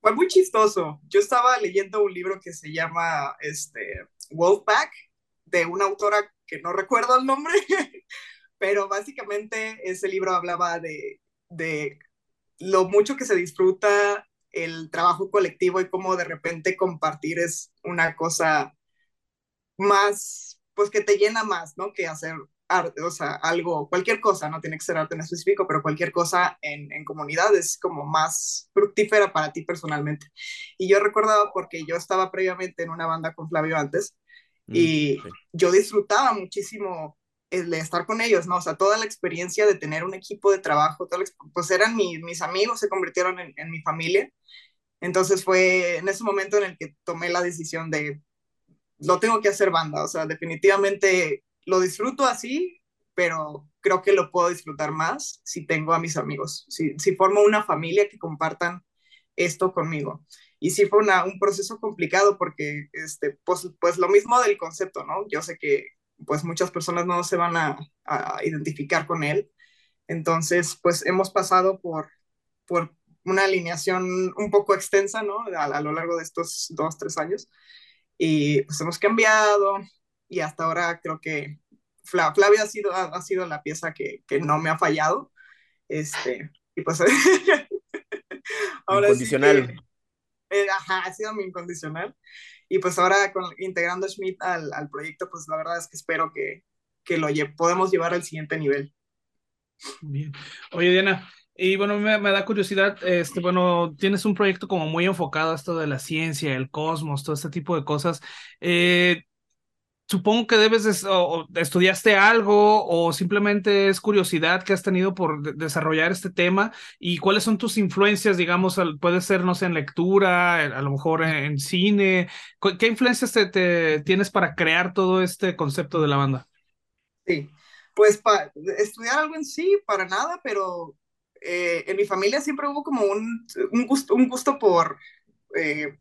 Fue muy chistoso. Yo estaba leyendo un libro que se llama este, Wolfpack, de una autora que no recuerdo el nombre, pero básicamente ese libro hablaba de, de lo mucho que se disfruta el trabajo colectivo y cómo de repente compartir es una cosa más, pues que te llena más, ¿no? Que hacer arte, o sea, algo, cualquier cosa, no tiene que ser arte en específico, pero cualquier cosa en, en comunidad es como más fructífera para ti personalmente. Y yo recordaba porque yo estaba previamente en una banda con Flavio antes Mm, y yo disfrutaba muchísimo el de estar con ellos, ¿no? O sea, toda la experiencia de tener un equipo de trabajo, toda la pues eran mi- mis amigos, se convirtieron en, en mi familia. Entonces fue en ese momento en el que tomé la decisión de, lo tengo que hacer banda, o sea, definitivamente lo disfruto así, pero creo que lo puedo disfrutar más si tengo a mis amigos, si, formo una familia que compartan esto conmigo. Y sí fue un proceso complicado porque, este, pues, pues lo mismo del concepto, ¿no? Yo sé que pues muchas personas no se van a, a identificar con él. Entonces, pues hemos pasado por, por una alineación un poco extensa, ¿no? A, a lo largo de estos dos, tres años. Y pues hemos cambiado y hasta ahora creo que Fla, Flavia ha sido, ha, ha sido la pieza que, que, no me ha fallado. Este, y pues ahora Incondicional. sí que, eh, ajá, ha sido mi incondicional. Y pues ahora con, integrando a Schmidt al, al, proyecto, pues la verdad es que espero que, que lo lle podemos llevar al siguiente nivel. Bien. Oye, Diana, y bueno, me, me, da curiosidad, este, bueno, tienes un proyecto como muy enfocado a esto de la ciencia, el cosmos, todo este tipo de cosas. Eh, supongo que debes, de, o, estudiaste algo o simplemente es curiosidad que has tenido por de desarrollar este tema y cuáles son tus influencias, digamos, al, puede ser, no sé, en lectura, a lo mejor en, cine. ¿Qué influencias te, tienes para crear todo este concepto de la banda? Sí, pues para estudiar algo en sí, para nada, pero eh, en mi familia siempre hubo como un, un, gusto, un gusto por eh,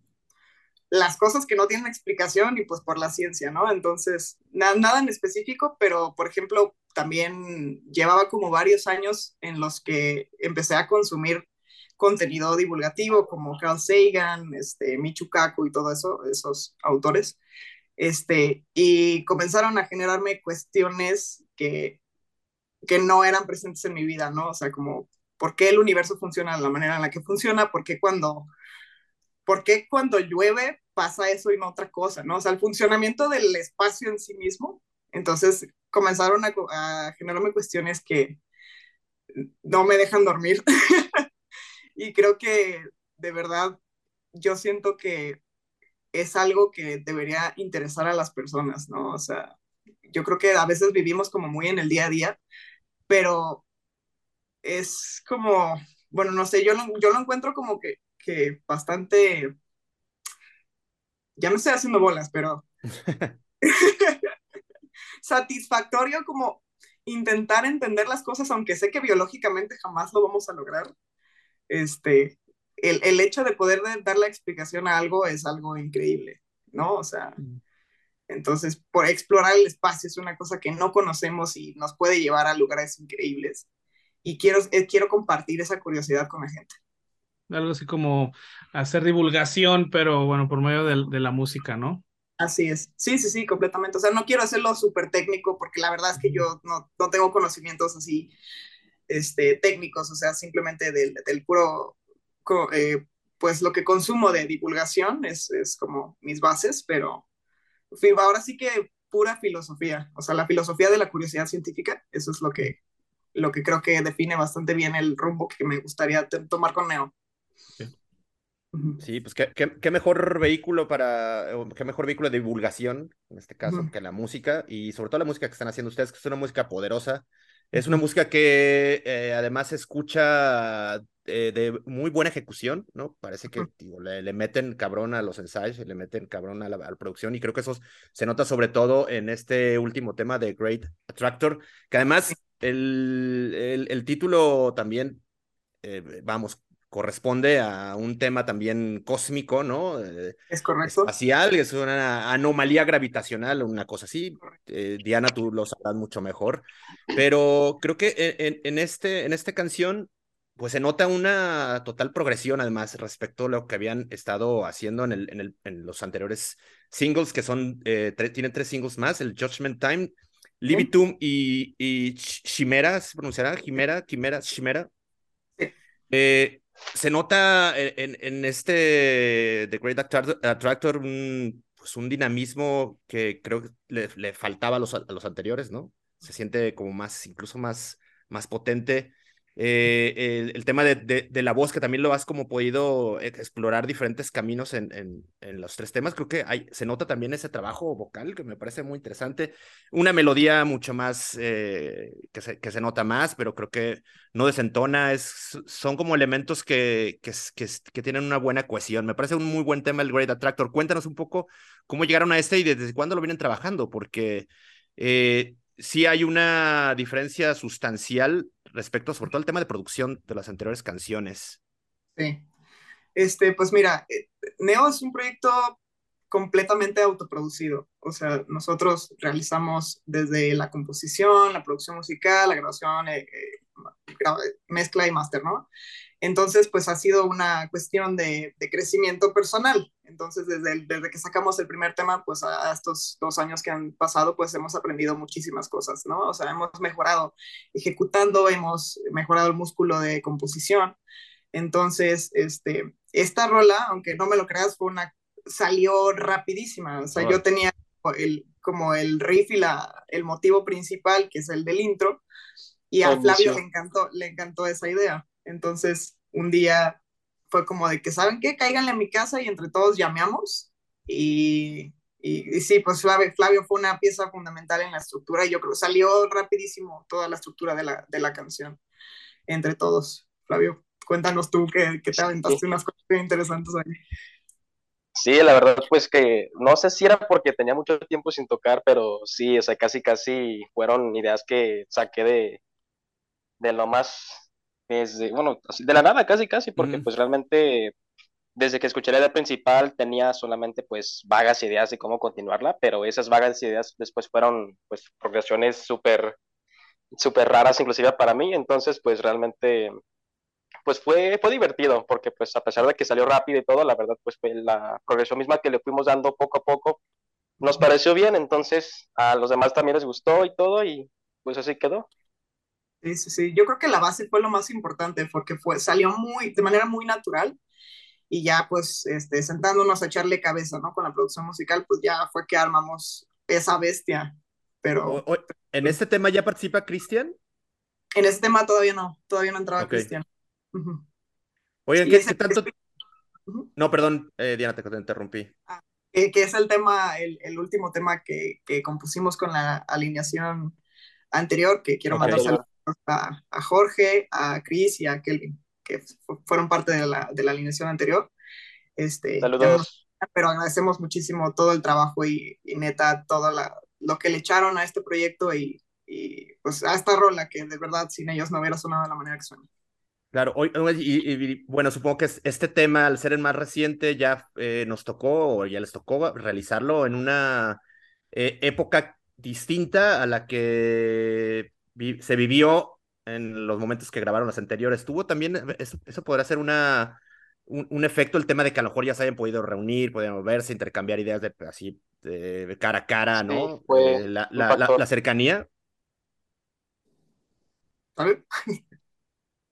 las cosas que no tienen explicación y pues por la ciencia, ¿no? Entonces, na nada en específico, pero por ejemplo, también llevaba como varios años en los que empecé a consumir contenido divulgativo como Carl Sagan, este, Michio Kaku y todo eso, esos autores. Este, y comenzaron a generarme cuestiones que, que no eran presentes en mi vida, ¿no? O sea, como, ¿por qué el universo funciona de la manera en la que funciona? ¿Por qué cuando, por qué cuando llueve pasa eso y no otra cosa, ¿no? O sea, el funcionamiento del espacio en sí mismo. Entonces comenzaron a, generarme cuestiones que no me dejan dormir. y creo que de verdad yo siento que es algo que debería interesar a las personas, ¿no? O sea, yo creo que a veces vivimos como muy en el día a día, pero es como, bueno, no sé, yo lo, yo lo encuentro como que, que bastante, ya me estoy haciendo bolas, pero satisfactorio como intentar entender las cosas, aunque sé que biológicamente jamás lo vamos a lograr. Este, el, el hecho de poder dar la explicación a algo es algo increíble, ¿no? O sea, mm. entonces, por explorar el espacio es una cosa que no conocemos y nos puede llevar a lugares increíbles. Y quiero, eh, quiero compartir esa curiosidad con la gente. Algo así como hacer divulgación, pero bueno, por medio de, de la música, ¿no? Así es. Sí, sí, sí, completamente. O sea, no quiero hacerlo súper técnico porque la verdad es que yo no, no tengo conocimientos así este, técnicos, o sea, simplemente del, del puro, eh, pues lo que consumo de divulgación es, es como mis bases, pero ahora sí que pura filosofía, o sea, la filosofía de la curiosidad científica, eso es lo que, lo que creo que define bastante bien el rumbo que me gustaría tomar con Neo. Sí, pues qué, qué, mejor vehículo para, qué mejor vehículo de divulgación, en este caso, que la música, y sobre todo la música que están haciendo ustedes, que es una música poderosa, es una música que eh, además se escucha eh, de muy buena ejecución, ¿no? Parece que le, meten cabrón a los ensayos, le meten cabrón a la, producción, y creo que eso se nota sobre todo en este último tema de Great Attractor, que además el, el, el título también, eh, vamos, corresponde a un tema también cósmico, ¿no? Eh, es correcto. Espacial, es una anomalía gravitacional, una cosa así. Eh, Diana, tú lo sabrás mucho mejor. Pero creo que en, en, este, en esta canción, pues se nota una total progresión, además, respecto a lo que habían estado haciendo en, el, en, el, en los anteriores singles, que son, eh, tienen tres singles más, el Judgment Time, Libitum y, y Chimera, ¿se pronunciará? Chimera, Chimera, Chimera. Eh, se nota en, en, este The Great Attractor un, pues un dinamismo que creo que le, le faltaba a los, a los anteriores, ¿no? Se siente como más, incluso más, más potente. Eh, el, tema de, de, la voz, que también lo has como podido explorar diferentes caminos en, en, en los tres temas, creo que hay, se nota también ese trabajo vocal que me parece muy interesante. Una melodía mucho más, eh, que, se, que se nota más, pero creo que no desentona, es, son como elementos que, que, que, que tienen una buena cohesión. Me parece un muy buen tema el Great Attractor. Cuéntanos un poco cómo llegaron a este y desde cuándo lo vienen trabajando, porque... Eh, sí hay una diferencia sustancial respecto sobre todo al tema de producción de las anteriores canciones. Sí. Este, pues mira, eh, Neo es un proyecto completamente autoproducido. O sea, nosotros realizamos desde la composición, la producción musical, la grabación, eh, eh, mezcla y máster, ¿no? Entonces, pues ha sido una cuestión de, de crecimiento personal. Entonces, desde, desde que sacamos el primer tema, pues a, estos dos años que han pasado, pues hemos aprendido muchísimas cosas, ¿no? O sea, hemos mejorado ejecutando, hemos mejorado el músculo de composición. Entonces, este, esta rola, aunque no me lo creas, fue una, salió rapidísima. O sea, yo tenía el, como el riff y la, el motivo principal, que es el del intro, y a Flavio le encantó, le encantó esa idea. Entonces, un día fue como de que, ¿saben qué? Cáiganle a mi casa y entre todos llameamos. Y, y, sí, pues Flavio, Flavio, fue una pieza fundamental en la estructura y yo creo salió rapidísimo toda la estructura de la, de la canción entre todos. Flavio, cuéntanos tú que, que te aventaste unas cosas interesantes ahí. Sí, la verdad, pues que no sé si era porque tenía mucho tiempo sin tocar, pero sí, o sea, casi, casi fueron ideas que saqué de, de lo más de, bueno, de la nada casi casi, porque pues realmente desde que escuché la idea principal tenía solamente pues vagas ideas de cómo continuarla, pero esas vagas ideas después fueron pues progresiones súper súper raras inclusive para mí, entonces pues realmente pues fue, fue divertido, porque pues a pesar de que salió rápido y todo, la verdad pues fue la progresión misma que le fuimos dando poco a poco, nos pareció bien, entonces a los demás también les gustó y todo, y pues así quedó. Sí, sí, sí. Yo creo que la base fue lo más importante porque fue, salió muy, de manera muy natural y ya pues este, sentándonos a echarle cabeza, ¿no? Con la producción musical, pues ya fue que armamos esa bestia. Pero... ¿En este tema ya participa Cristian? En ese tema todavía no, todavía no entraba Ok. Cristian. Sí, ¿qué, ese- qué tanto? No, perdón, eh, Diana, te, te interrumpí. que, que es el tema, el, el último tema que, que compusimos con la alineación anterior, que quiero Ok. mandar saludos a, a Jorge, a Chris y a Kelvin, que fu- fueron parte de la, de la alineación anterior. Este, Saludos. pero agradecemos muchísimo todo el trabajo y, y neta, todo la, lo que le echaron a este proyecto y, y, pues a esta rola que de verdad sin ellos no hubiera sonado de la manera que suena. Claro, hoy, y, y- bueno, supongo que es- este tema, al ser el más reciente, ya eh, nos tocó o ya les tocó realizarlo en una eh, época distinta a la que vi- se vivió en los momentos que grabaron las anteriores. ¿Tuvo también, eh, eso, eso podrá ser una, un, un efecto, el tema de que a lo mejor ya se hayan podido reunir, podían verse, intercambiar ideas de, así de cara a cara, Sí, ¿no? fue Eh, la, la, la, la cercanía.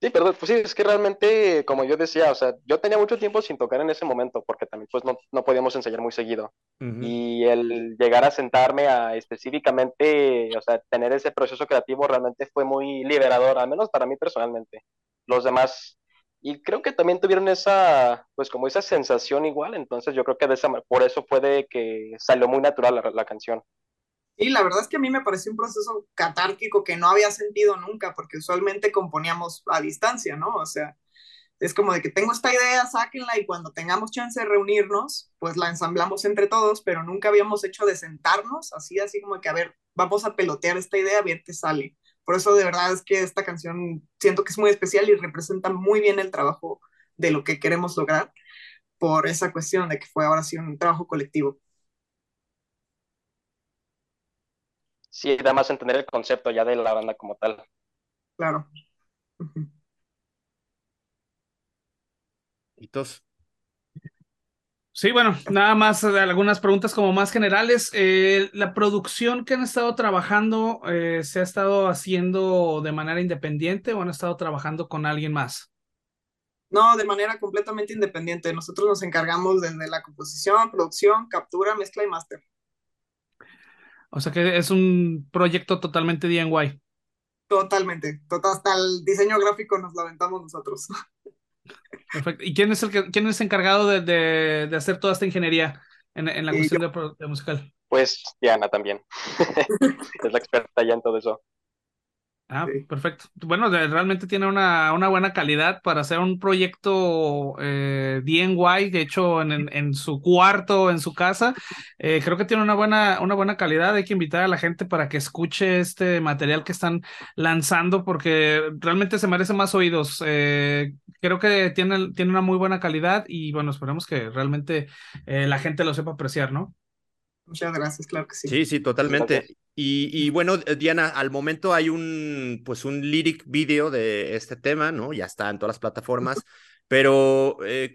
Sí, perdón, pues sí, es que realmente, como yo decía, o sea, yo tenía mucho tiempo sin tocar en ese momento, porque también pues no, no podíamos ensayar muy seguido. Ujú. Y el llegar a sentarme a específicamente, o sea, tener ese proceso creativo realmente fue muy liberador, al menos para mí personalmente. Los demás, y creo que también tuvieron esa, pues como esa sensación igual, entonces yo creo que de esa, por eso puede que salió muy natural la, la canción. Y la verdad es que a mí me pareció un proceso catártico que no había sentido nunca, porque usualmente componíamos a distancia, ¿no? O sea, es como de que tengo esta idea, sáquenla y cuando tengamos chance de reunirnos, pues la ensamblamos entre todos, pero nunca habíamos hecho de sentarnos así, así como que, a ver, vamos a pelotear esta idea, a ver qué sale. Por eso de verdad es que esta canción siento que es muy especial y representa muy bien el trabajo de lo que queremos lograr por esa cuestión de que fue ahora sí un trabajo colectivo. Sí, da más entender el concepto ya de la banda como tal. Claro. Ujú. Hitos. Sí, bueno, nada más algunas preguntas como más generales. Eh, la producción que han estado trabajando, eh, ¿se ha estado haciendo de manera independiente o han estado trabajando con alguien más? No, de manera completamente independiente. Nosotros nos encargamos desde la composición, producción, captura, mezcla y máster. O sea que es un proyecto totalmente DIY. Totalmente. Total, hasta el diseño gráfico nos lo aventamos nosotros. Perfecto. ¿Y quién es el que, quién es encargado de, de, de hacer toda esta ingeniería en, en la cuestión de, de musical? Pues Diana también. es la experta ya en todo eso. Ah, Sí. perfecto. Bueno, realmente tiene una, una buena calidad para hacer un proyecto eh, DIY, de hecho, en, en, en su cuarto, en su casa. Eh, creo que tiene una buena, una buena calidad. Hay que invitar a la gente para que escuche este material que están lanzando, porque realmente se merece más oídos. Eh, creo que tiene, tiene una muy buena calidad y bueno, esperemos que realmente eh, la gente lo sepa apreciar, ¿no? Muchas gracias, claro que sí. Sí, sí, totalmente. Y, y bueno, eh, Diana, al momento hay un, pues un lyric video de este tema, ¿no? Ya está en todas las plataformas, pero eh,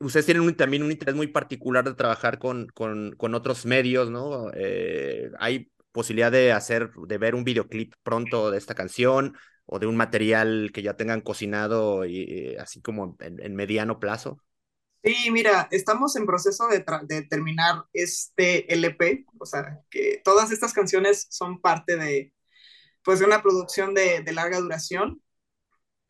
ustedes tienen un- también un interés muy particular de trabajar con, con, con otros medios, ¿no? Eh, ¿hay posibilidad de hacer, de ver un videoclip pronto de esta canción o de un material que ya tengan cocinado y, eh, así como en, en mediano plazo? Sí, mira, estamos en proceso de, de terminar este LP, o sea, que todas estas canciones son parte de, pues, de una producción de, de larga duración.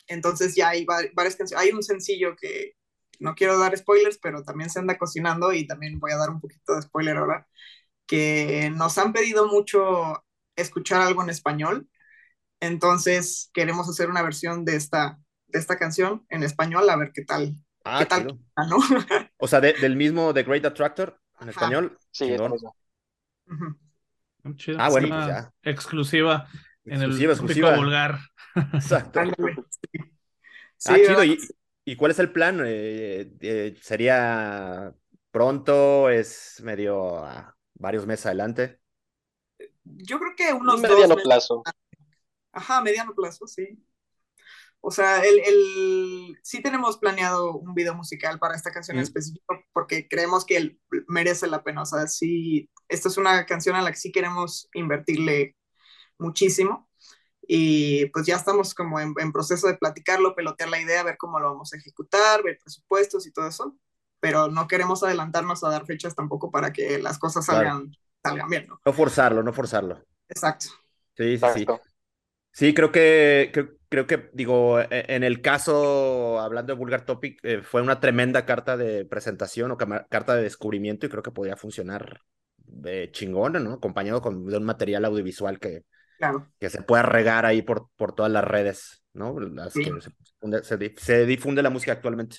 Entonces ya hay va- varias canciones. Hay un sencillo que no quiero dar spoilers, pero también se anda cocinando y también voy a dar un poquito de spoiler ahora, que nos han pedido mucho escuchar algo en español. Entonces queremos hacer una versión de esta, de esta canción en español, a ver qué tal, Ah, qué tal, chido. ¿no? O sea, de- del mismo The Great Attractor en Ajá. español. Sí, es. Chido. Ah, bueno, pues ya. Exclusiva en el Exclusiva, tópico exclusiva. vulgar. Exacto. Ándale, sí. ah, chido. ¿Y, y cuál es el plan? Eh, eh, ¿Sería pronto? ¿Es medio a varios meses adelante? Yo creo que unos Un dos mediano meses. plazo. Ajá, mediano plazo, sí. O sea, el, el, sí tenemos planeado un video musical para esta canción en específico porque creemos que el- merece la pena. O sea, sí, esta es una canción a la que sí queremos invertirle muchísimo. Y pues ya estamos como en, en proceso de platicarlo, pelotear la idea, ver cómo lo vamos a ejecutar, ver presupuestos y todo eso. Pero no queremos adelantarnos a dar fechas tampoco para que las cosas Claro. salgan, salgan bien, ¿no? No forzarlo, no forzarlo. Exacto. Sí, sí, sí. Exacto. Sí, creo que, creo, creo que, digo, e, en el caso, hablando de Vulgar Topic, eh, fue una tremenda carta de presentación o carta de descubrimiento y creo que podría funcionar de chingón, ¿no? Acompañado con, de un material audiovisual que, claro. que se pueda regar ahí por, por todas las redes, ¿no? Las que se, se, difunde la música actualmente.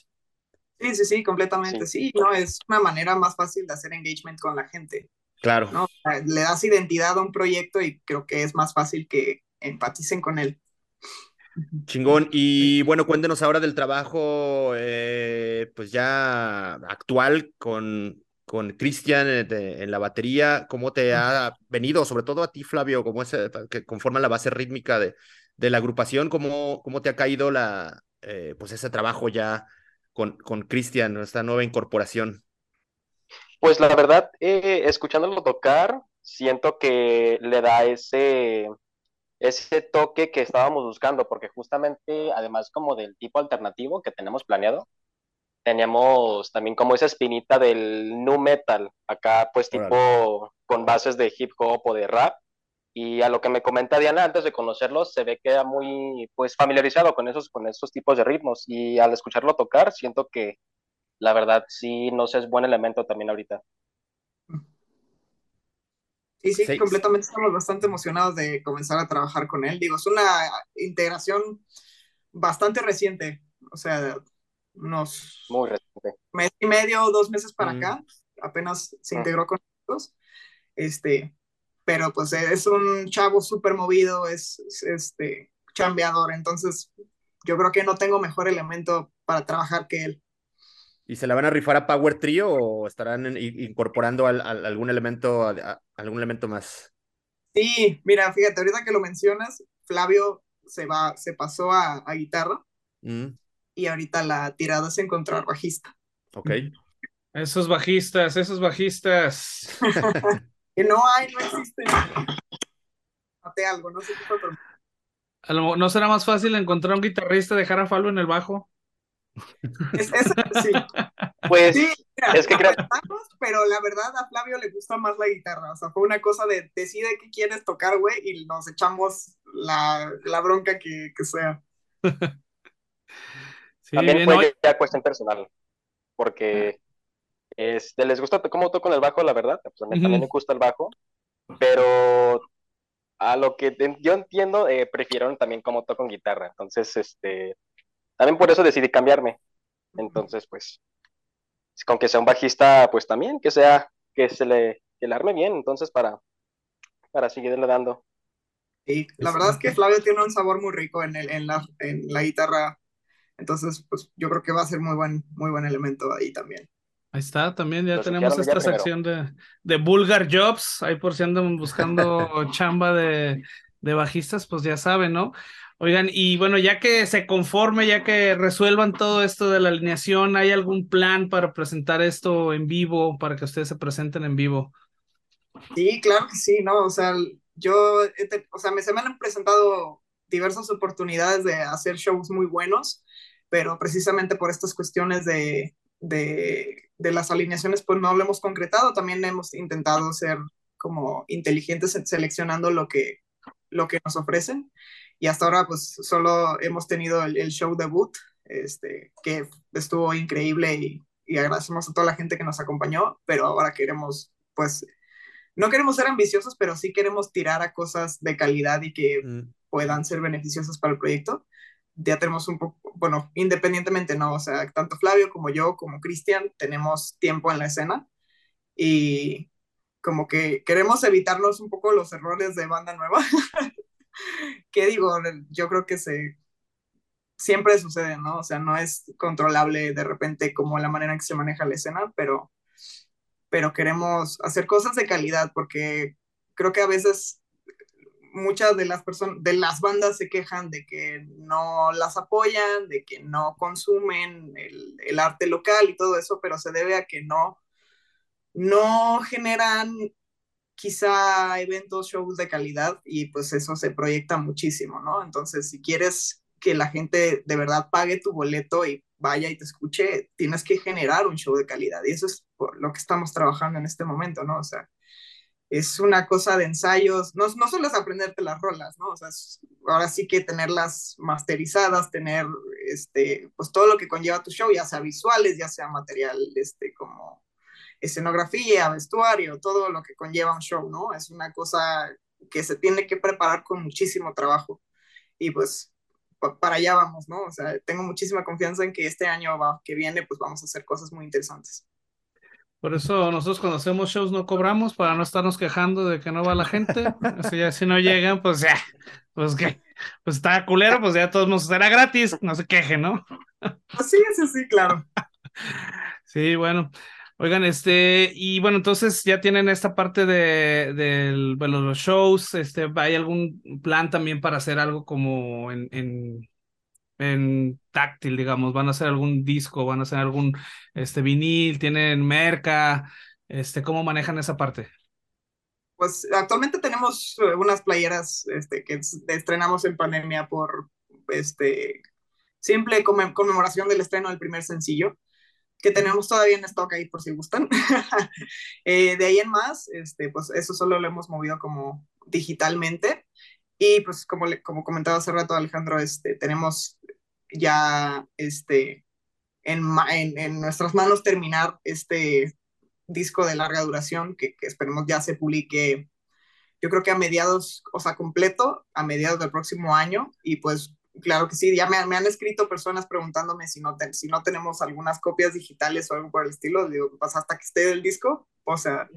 Sí, sí, sí, completamente, sí. ¿no? Es una manera más fácil de hacer engagement con la gente. Claro. ¿no? Le das identidad a un proyecto y creo que es más fácil que empaticen con él. Chingón. Y bueno, cuéntenos ahora del trabajo, eh, pues ya actual con, con Cristian eh, en, la batería. ¿Cómo te ha venido, sobre todo a ti, Flavio, como es, que conforma la base rítmica de, de la agrupación? ¿Cómo, cómo te ha caído la, eh, pues ese trabajo ya con, con Cristian, esta nueva incorporación? Pues la verdad, escuchándolo tocar, siento que le da ese ese toque que estábamos buscando, porque justamente, además como del tipo alternativo que tenemos planeado, teníamos también como esa espinita del nu metal, acá pues tipo con bases de hip hop o de rap, y a lo que me comenta Diana antes de conocerlo, se ve que era muy pues familiarizado con esos, con esos tipos de ritmos, y al escucharlo tocar, siento que la verdad sí, no sé, es buen elemento también ahorita. Sí, sí, completamente estamos bastante emocionados de comenzar a trabajar con él. Digo, es una integración bastante reciente, o sea, unos Muy reciente. mes y medio, dos meses para acá, apenas se integró con nosotros. Este, pero pues es un chavo súper movido, es, es, este, chambeador, entonces yo creo que no tengo mejor elemento para trabajar que él. ¿Y se la van a rifar a Power Trio o estarán incorporando algún elemento, algún elemento más? Sí, mira, fíjate, ahorita que lo mencionas, Flavio se va, se pasó a, guitarra mm. y ahorita la tirada es encontrar bajista. Ok. Esos bajistas, esos bajistas. que no hay, no existen. Mate algo, no sé qué fue, ¿No será más fácil encontrar un guitarrista y dejar a Falo en el bajo? Es, sí. Pues es que creo... Pero la verdad a Flavio le gusta más la guitarra. O sea, fue una cosa de decide qué quieres tocar, güey, y nos echamos la, la bronca que, que sea. Sí, También fue ya cuestión personal. Porque este, les gusta cómo toco en el bajo, la verdad. Pues a mí también me gusta el bajo. Pero a lo que yo entiendo, eh, prefirieron también cómo toco en guitarra. Entonces, este, también por eso decidí cambiarme. Entonces, pues, con que sea un bajista, pues también, que sea, que se le, que le arme bien, entonces, para, para seguirle dando. Sí, la verdad es que Flavio tiene un sabor muy rico en, el, en, la, en la guitarra, entonces, pues, yo creo que va a ser muy buen, muy buen elemento ahí también. Ahí está, también ya tenemos esta sección de, de Vulgar Jobs, ahí por si andan buscando chamba de, de bajistas, pues ya saben, ¿no? Oigan, y bueno, ya que se conforme, ya que resuelvan todo esto de la alineación, ¿hay algún plan para presentar esto en vivo, para que ustedes se presenten en vivo? Sí, claro que sí, ¿no? O sea, yo, o sea, me, se me han presentado diversas oportunidades de hacer shows muy buenos, pero precisamente por estas cuestiones de, de, de las alineaciones, pues no lo hemos concretado. También hemos intentado ser como inteligentes seleccionando lo que, lo que nos ofrecen y hasta ahora pues solo hemos tenido el, show debut, este, que estuvo increíble y, y, agradecemos a toda la gente que nos acompañó, pero ahora queremos pues, no queremos ser ambiciosos, pero sí queremos tirar a cosas de calidad y que mm. puedan ser beneficiosas para el proyecto. Ya tenemos un poco, bueno, independientemente, ¿no? O sea, tanto Flavio como yo, como Cristian, tenemos tiempo en la escena y como que queremos evitarnos un poco los errores de banda nueva. ¿Qué digo? Yo creo que se siempre sucede, ¿no? O sea, no es controlable de repente como la manera en que se maneja la escena, pero, pero queremos hacer cosas de calidad porque creo que a veces muchas de las personas, de las bandas se quejan de que no las apoyan, de que no consumen el, el arte local y todo eso, pero se debe a que no, no generan quizá eventos, shows de calidad y pues eso se proyecta muchísimo, ¿no? Entonces, si quieres que la gente de verdad pague tu boleto y vaya y te escuche, tienes que generar un show de calidad y eso es por lo que estamos trabajando en este momento, ¿no? O sea, es una cosa de ensayos, no, no solo es aprenderte las rolas, ¿no? O sea, ahora sí que tenerlas masterizadas, tener este, pues todo lo que conlleva tu show, ya sea visuales, ya sea material, este, como escenografía, vestuario, todo lo que conlleva un show, ¿no? Es una cosa que se tiene que preparar con muchísimo trabajo. Y pues para allá vamos, ¿no? O sea, tengo muchísima confianza en que este año que viene, pues vamos a hacer cosas muy interesantes. Por eso nosotros cuando hacemos shows no cobramos para no estarnos quejando de que no va la gente. Así ya si no llegan, pues ya, pues qué, pues está culero, pues ya todos nos será gratis, no se quejen, ¿no? Sí, sí, sí, claro. Sí, bueno. Oigan, este, y bueno, entonces ya tienen esta parte de, de, los shows, este, ¿hay algún plan también para hacer algo como en, en en táctil, digamos, van a hacer algún disco, van a hacer algún este vinil, tienen merca, este, ¿cómo manejan esa parte? Pues actualmente tenemos eh, unas playeras este, que estrenamos en pandemia por este simple conmemoración del estreno del primer sencillo, que tenemos todavía en stock ahí por si gustan. Eh, de ahí en más, este, pues eso solo lo hemos movido como digitalmente. Y pues como, como comentaba hace rato Alejandro, este, tenemos ya este, en, en, nuestras manos terminar este disco de larga duración que, esperemos ya se publique, yo creo que a mediados, o sea, completo, a mediados del próximo año. Y pues claro que sí, ya me, han escrito personas preguntándome si no, si no tenemos algunas copias digitales o algo por el estilo. Digo, pues hasta que esté el disco, o sea,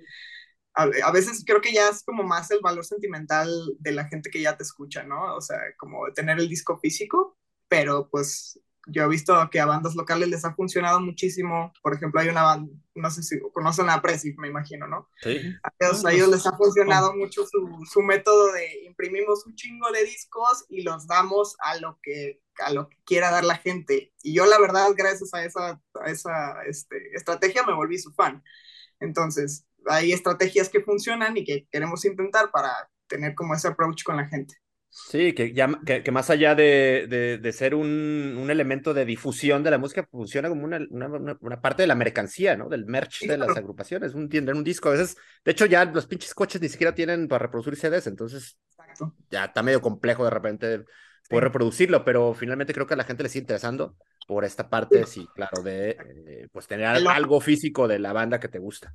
a, a, veces creo que ya es como más el valor sentimental de la gente que ya te escucha, ¿no? O sea, como tener el disco físico pero pues yo he visto que a bandas locales les ha funcionado muchísimo. Por ejemplo, hay una banda, no sé si conocen a Presi, me imagino, ¿no? Sí. A ellos, les ha funcionado mucho su, su, método de imprimimos un chingo de discos y los damos a lo que, a lo que quiera dar la gente. Y yo, la verdad, gracias a esa, a esa este, estrategia, me volví su fan. Entonces, hay estrategias que funcionan y que queremos intentar para tener como ese approach con la gente. Sí, que, ya, que, más allá de, de, ser un, un, elemento de difusión de la música, funciona como una, una, una parte de la mercancía, ¿no? Del merch de las agrupaciones, un, un disco. A veces, de hecho, ya los pinches coches ni siquiera tienen para reproducir CDs, entonces ya está medio complejo de repente poder reproducirlo, pero finalmente creo que a la gente le sigue interesando por esta parte, sí, claro, de eh, pues tener algo físico de la banda que te gusta.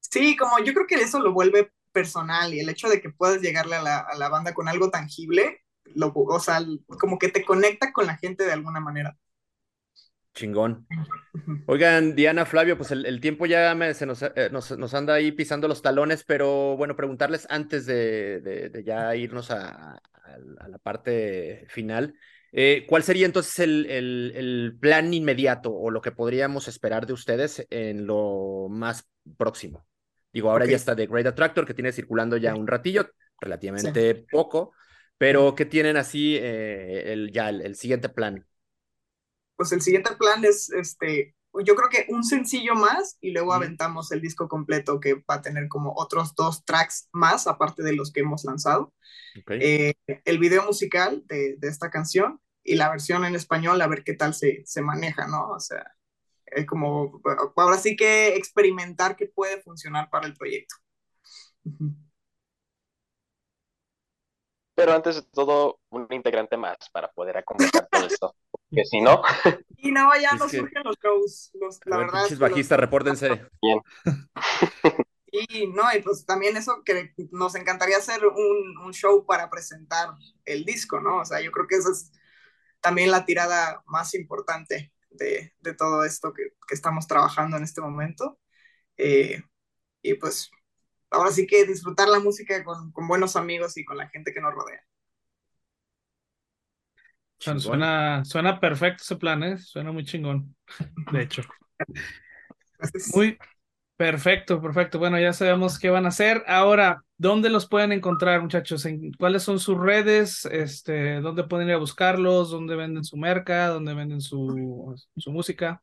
Sí, como yo creo que eso lo vuelve personal y el hecho de que puedas llegarle a la, a la banda con algo tangible, lo, o sea, como que te conecta con la gente de alguna manera. Chingón. Oigan, Diana, Flavio, pues el, el tiempo ya me, se nos, eh, nos, nos, anda ahí pisando los talones, pero bueno, preguntarles antes de, de, de ya irnos a, a, a, la parte final, eh, ¿cuál sería entonces el, el, el, plan inmediato o lo que podríamos esperar de ustedes en lo más próximo? Digo, ahora ya está The Great Attractor, que tiene circulando ya un ratillo, relativamente poco, pero ¿qué tienen así eh, el, ya el, siguiente plan? Pues el siguiente plan es, este, yo creo que un sencillo más y luego aventamos el disco completo que va a tener como otros dos tracks más, aparte de los que hemos lanzado. Eh, el video musical de, de, esta canción y la versión en español, a ver qué tal se, se maneja, ¿no? O sea, eh, como ahora sí que experimentar que puede funcionar para el proyecto. Pero antes de todo, un integrante más para poder acompañar todo esto. Porque si no. Y no, ya no surgen los shows. Los, la verdad. bajistas, repórtense. Bien. Y no, y pues también eso que nos encantaría hacer un, un, show para presentar el disco, ¿no? O sea, yo creo que esa es también la tirada más importante de, de todo esto que, que, estamos trabajando en este momento. Eh, y pues ahora sí que disfrutar la música con, con, buenos amigos y con la gente que nos rodea. Suena, suena perfecto ese plan, ¿eh? Suena muy chingón, de hecho. Muy perfecto, perfecto. Bueno, ya sabemos qué van a hacer. Ahora, ¿Dónde los pueden encontrar, muchachos? ¿En ¿Cuáles son sus redes? Este, ¿Dónde pueden ir a buscarlos? ¿Dónde venden su merca? ¿Dónde venden su, su música?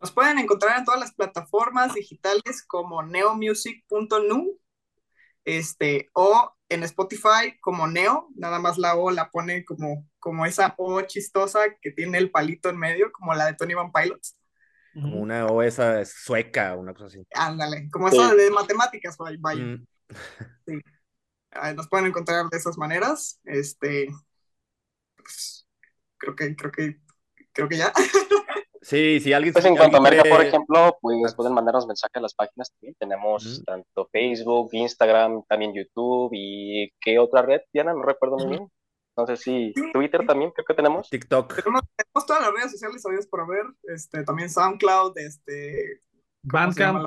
Nos pueden encontrar en todas las plataformas digitales como neomusic.nu este, o en Spotify como Neo, nada más la O la pone como, como esa O chistosa que tiene el palito en medio, como la de Tony Van Pilots. Como una O esa sueca, una cosa así. Ándale, como esa de matemáticas, vaya. Mm. Ah, nos pueden encontrar de esas maneras. Este, pues, creo que, creo que, creo que ya. Sí, si alguien... Pues en cuanto a Merca, por ejemplo, pues pueden mandarnos mensajes a las páginas también. Tenemos tanto Facebook, Instagram, también YouTube y ¿qué otra red, Diana? No recuerdo muy bien. No sé si Twitter también creo que tenemos. TikTok. tenemos, tenemos todas las redes sociales sabidas por haber. Este, también SoundCloud, este. Bandcamp.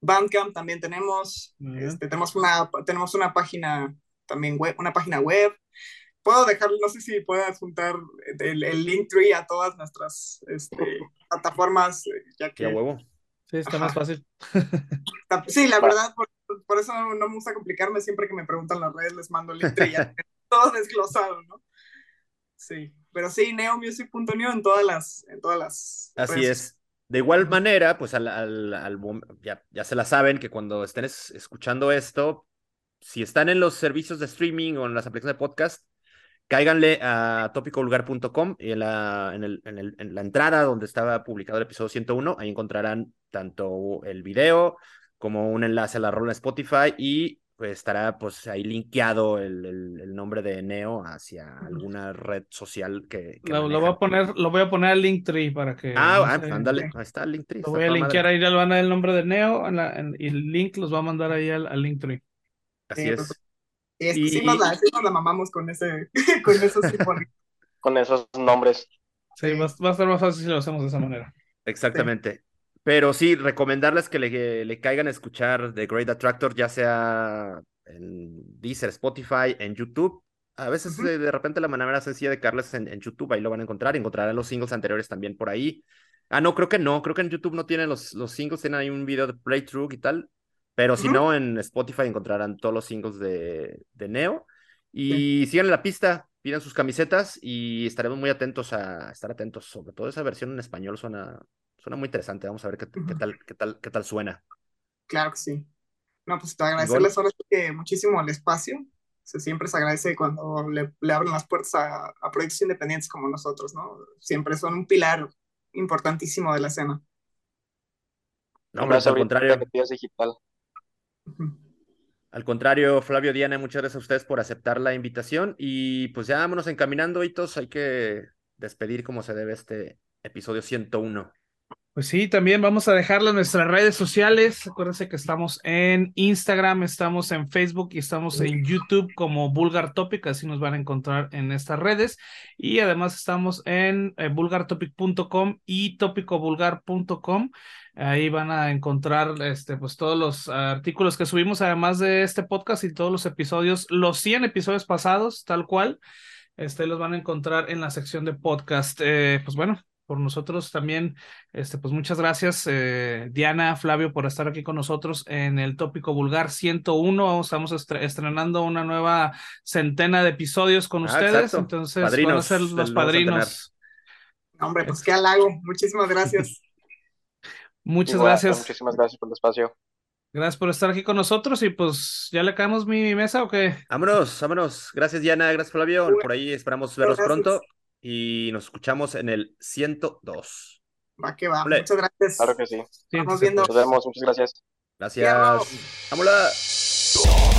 Bandcamp también tenemos. Muy bien. Este, tenemos una, tenemos una página también web, una página web. Puedo dejar, no sé si puedas juntar el, el link tree a todas nuestras este, plataformas, eh, ya que huevo. Sí, está más fácil. sí, la Va. verdad, por, por eso no, no me gusta complicarme, siempre que me preguntan las redes les mando el link tree, ya todo desglosado, ¿no? Sí, pero sí, neomusic.new en todas las, en todas las Así redes es. De igual manera, pues al, al- al mom- ya, ya se la saben que cuando estén es- escuchando esto, si están en los servicios de streaming o en las aplicaciones de podcast, cáiganle a topicovulgar.com y en la, en, el- en el- en la entrada donde estaba publicado el episodio 101, ahí encontrarán tanto el video como un enlace a la rola Spotify y pues estará pues ahí linkeado el, el- el nombre de Neo hacia alguna red social que, que Lo, lo voy a poner, lo voy a poner al Linktree para que. Ah, no ah, pues ándale, ahí está el link tree, Lo está voy a linkear madre. ahí, le van a dar el nombre de Neo en la- en- y el link los va a mandar ahí al, al Linktree. Así Sí, es. Y es que sí, nos la, sí nos la mamamos con ese, con esos. Con esos nombres. Sí, Sí. va, va a estar más fácil si lo hacemos de esa manera. Exactamente. Pero sí, recomendarles que le, le caigan a escuchar The Great Attractor, ya sea en Deezer, Spotify, en YouTube. A veces eh, de repente la manera sencilla de caerles en, en YouTube, ahí lo van a encontrar. Encontrarán los singles anteriores también por ahí. Ah, no, creo que no. Creo que en YouTube no tienen los, los singles, tienen ahí un video de playthrough y tal. Pero si no, en Spotify encontrarán todos los singles de, de Neo. Y sigan la pista, pidan sus camisetas y estaremos muy atentos a estar atentos. Sobre todo esa versión en español suena, suena muy interesante. Vamos a ver qué, qué tal, qué tal, qué tal suena. Claro que sí. No, pues te agradecerles ahora que muchísimo el espacio. Se siempre se agradece cuando le, le abren las puertas a, a proyectos independientes como nosotros, ¿no? Siempre son un pilar importantísimo de la escena. No, hombre, Gracias, al contrario, digital. Al contrario, Flavio Diana, muchas gracias a ustedes por aceptar la invitación. Y pues ya vámonos encaminando, Hitos. Hay que despedir como se debe este episodio 101. Pues sí, también vamos a dejarle nuestras redes sociales. Acuérdense que estamos en Instagram, estamos en Facebook y estamos en YouTube como Vulgar Topic, así nos van a encontrar en estas redes. Y además estamos en eh, vulgartopic.com y topicovulgar.com. Ahí van a encontrar este, pues, todos los artículos que subimos, además de este podcast y todos los episodios, los 100 episodios pasados, tal cual. Este, los van a encontrar en la sección de podcast. Eh, pues bueno, por nosotros también, este, pues muchas gracias, eh, Diana, Flavio, por estar aquí con nosotros en el tópico vulgar 101. Estamos estre- estrenando una nueva centena de episodios con Ah, ustedes, exacto. entonces van a Padrinos ser los padrinos. No, hombre, pues qué halago. Muchísimas gracias. Muchas Igual, gracias. Muchísimas gracias por el espacio. Gracias por estar aquí con nosotros y pues ya le caemos mi mesa o qué? Vámonos, vámonos. Gracias, Diana. Gracias, Flavio. Por ahí esperamos verlos Gracias. pronto. Y nos escuchamos en el 102. Va que va. Ole. Muchas gracias. Claro que sí. Siéntese, viendo. Nos vemos. Muchas gracias. Gracias. Vámonos.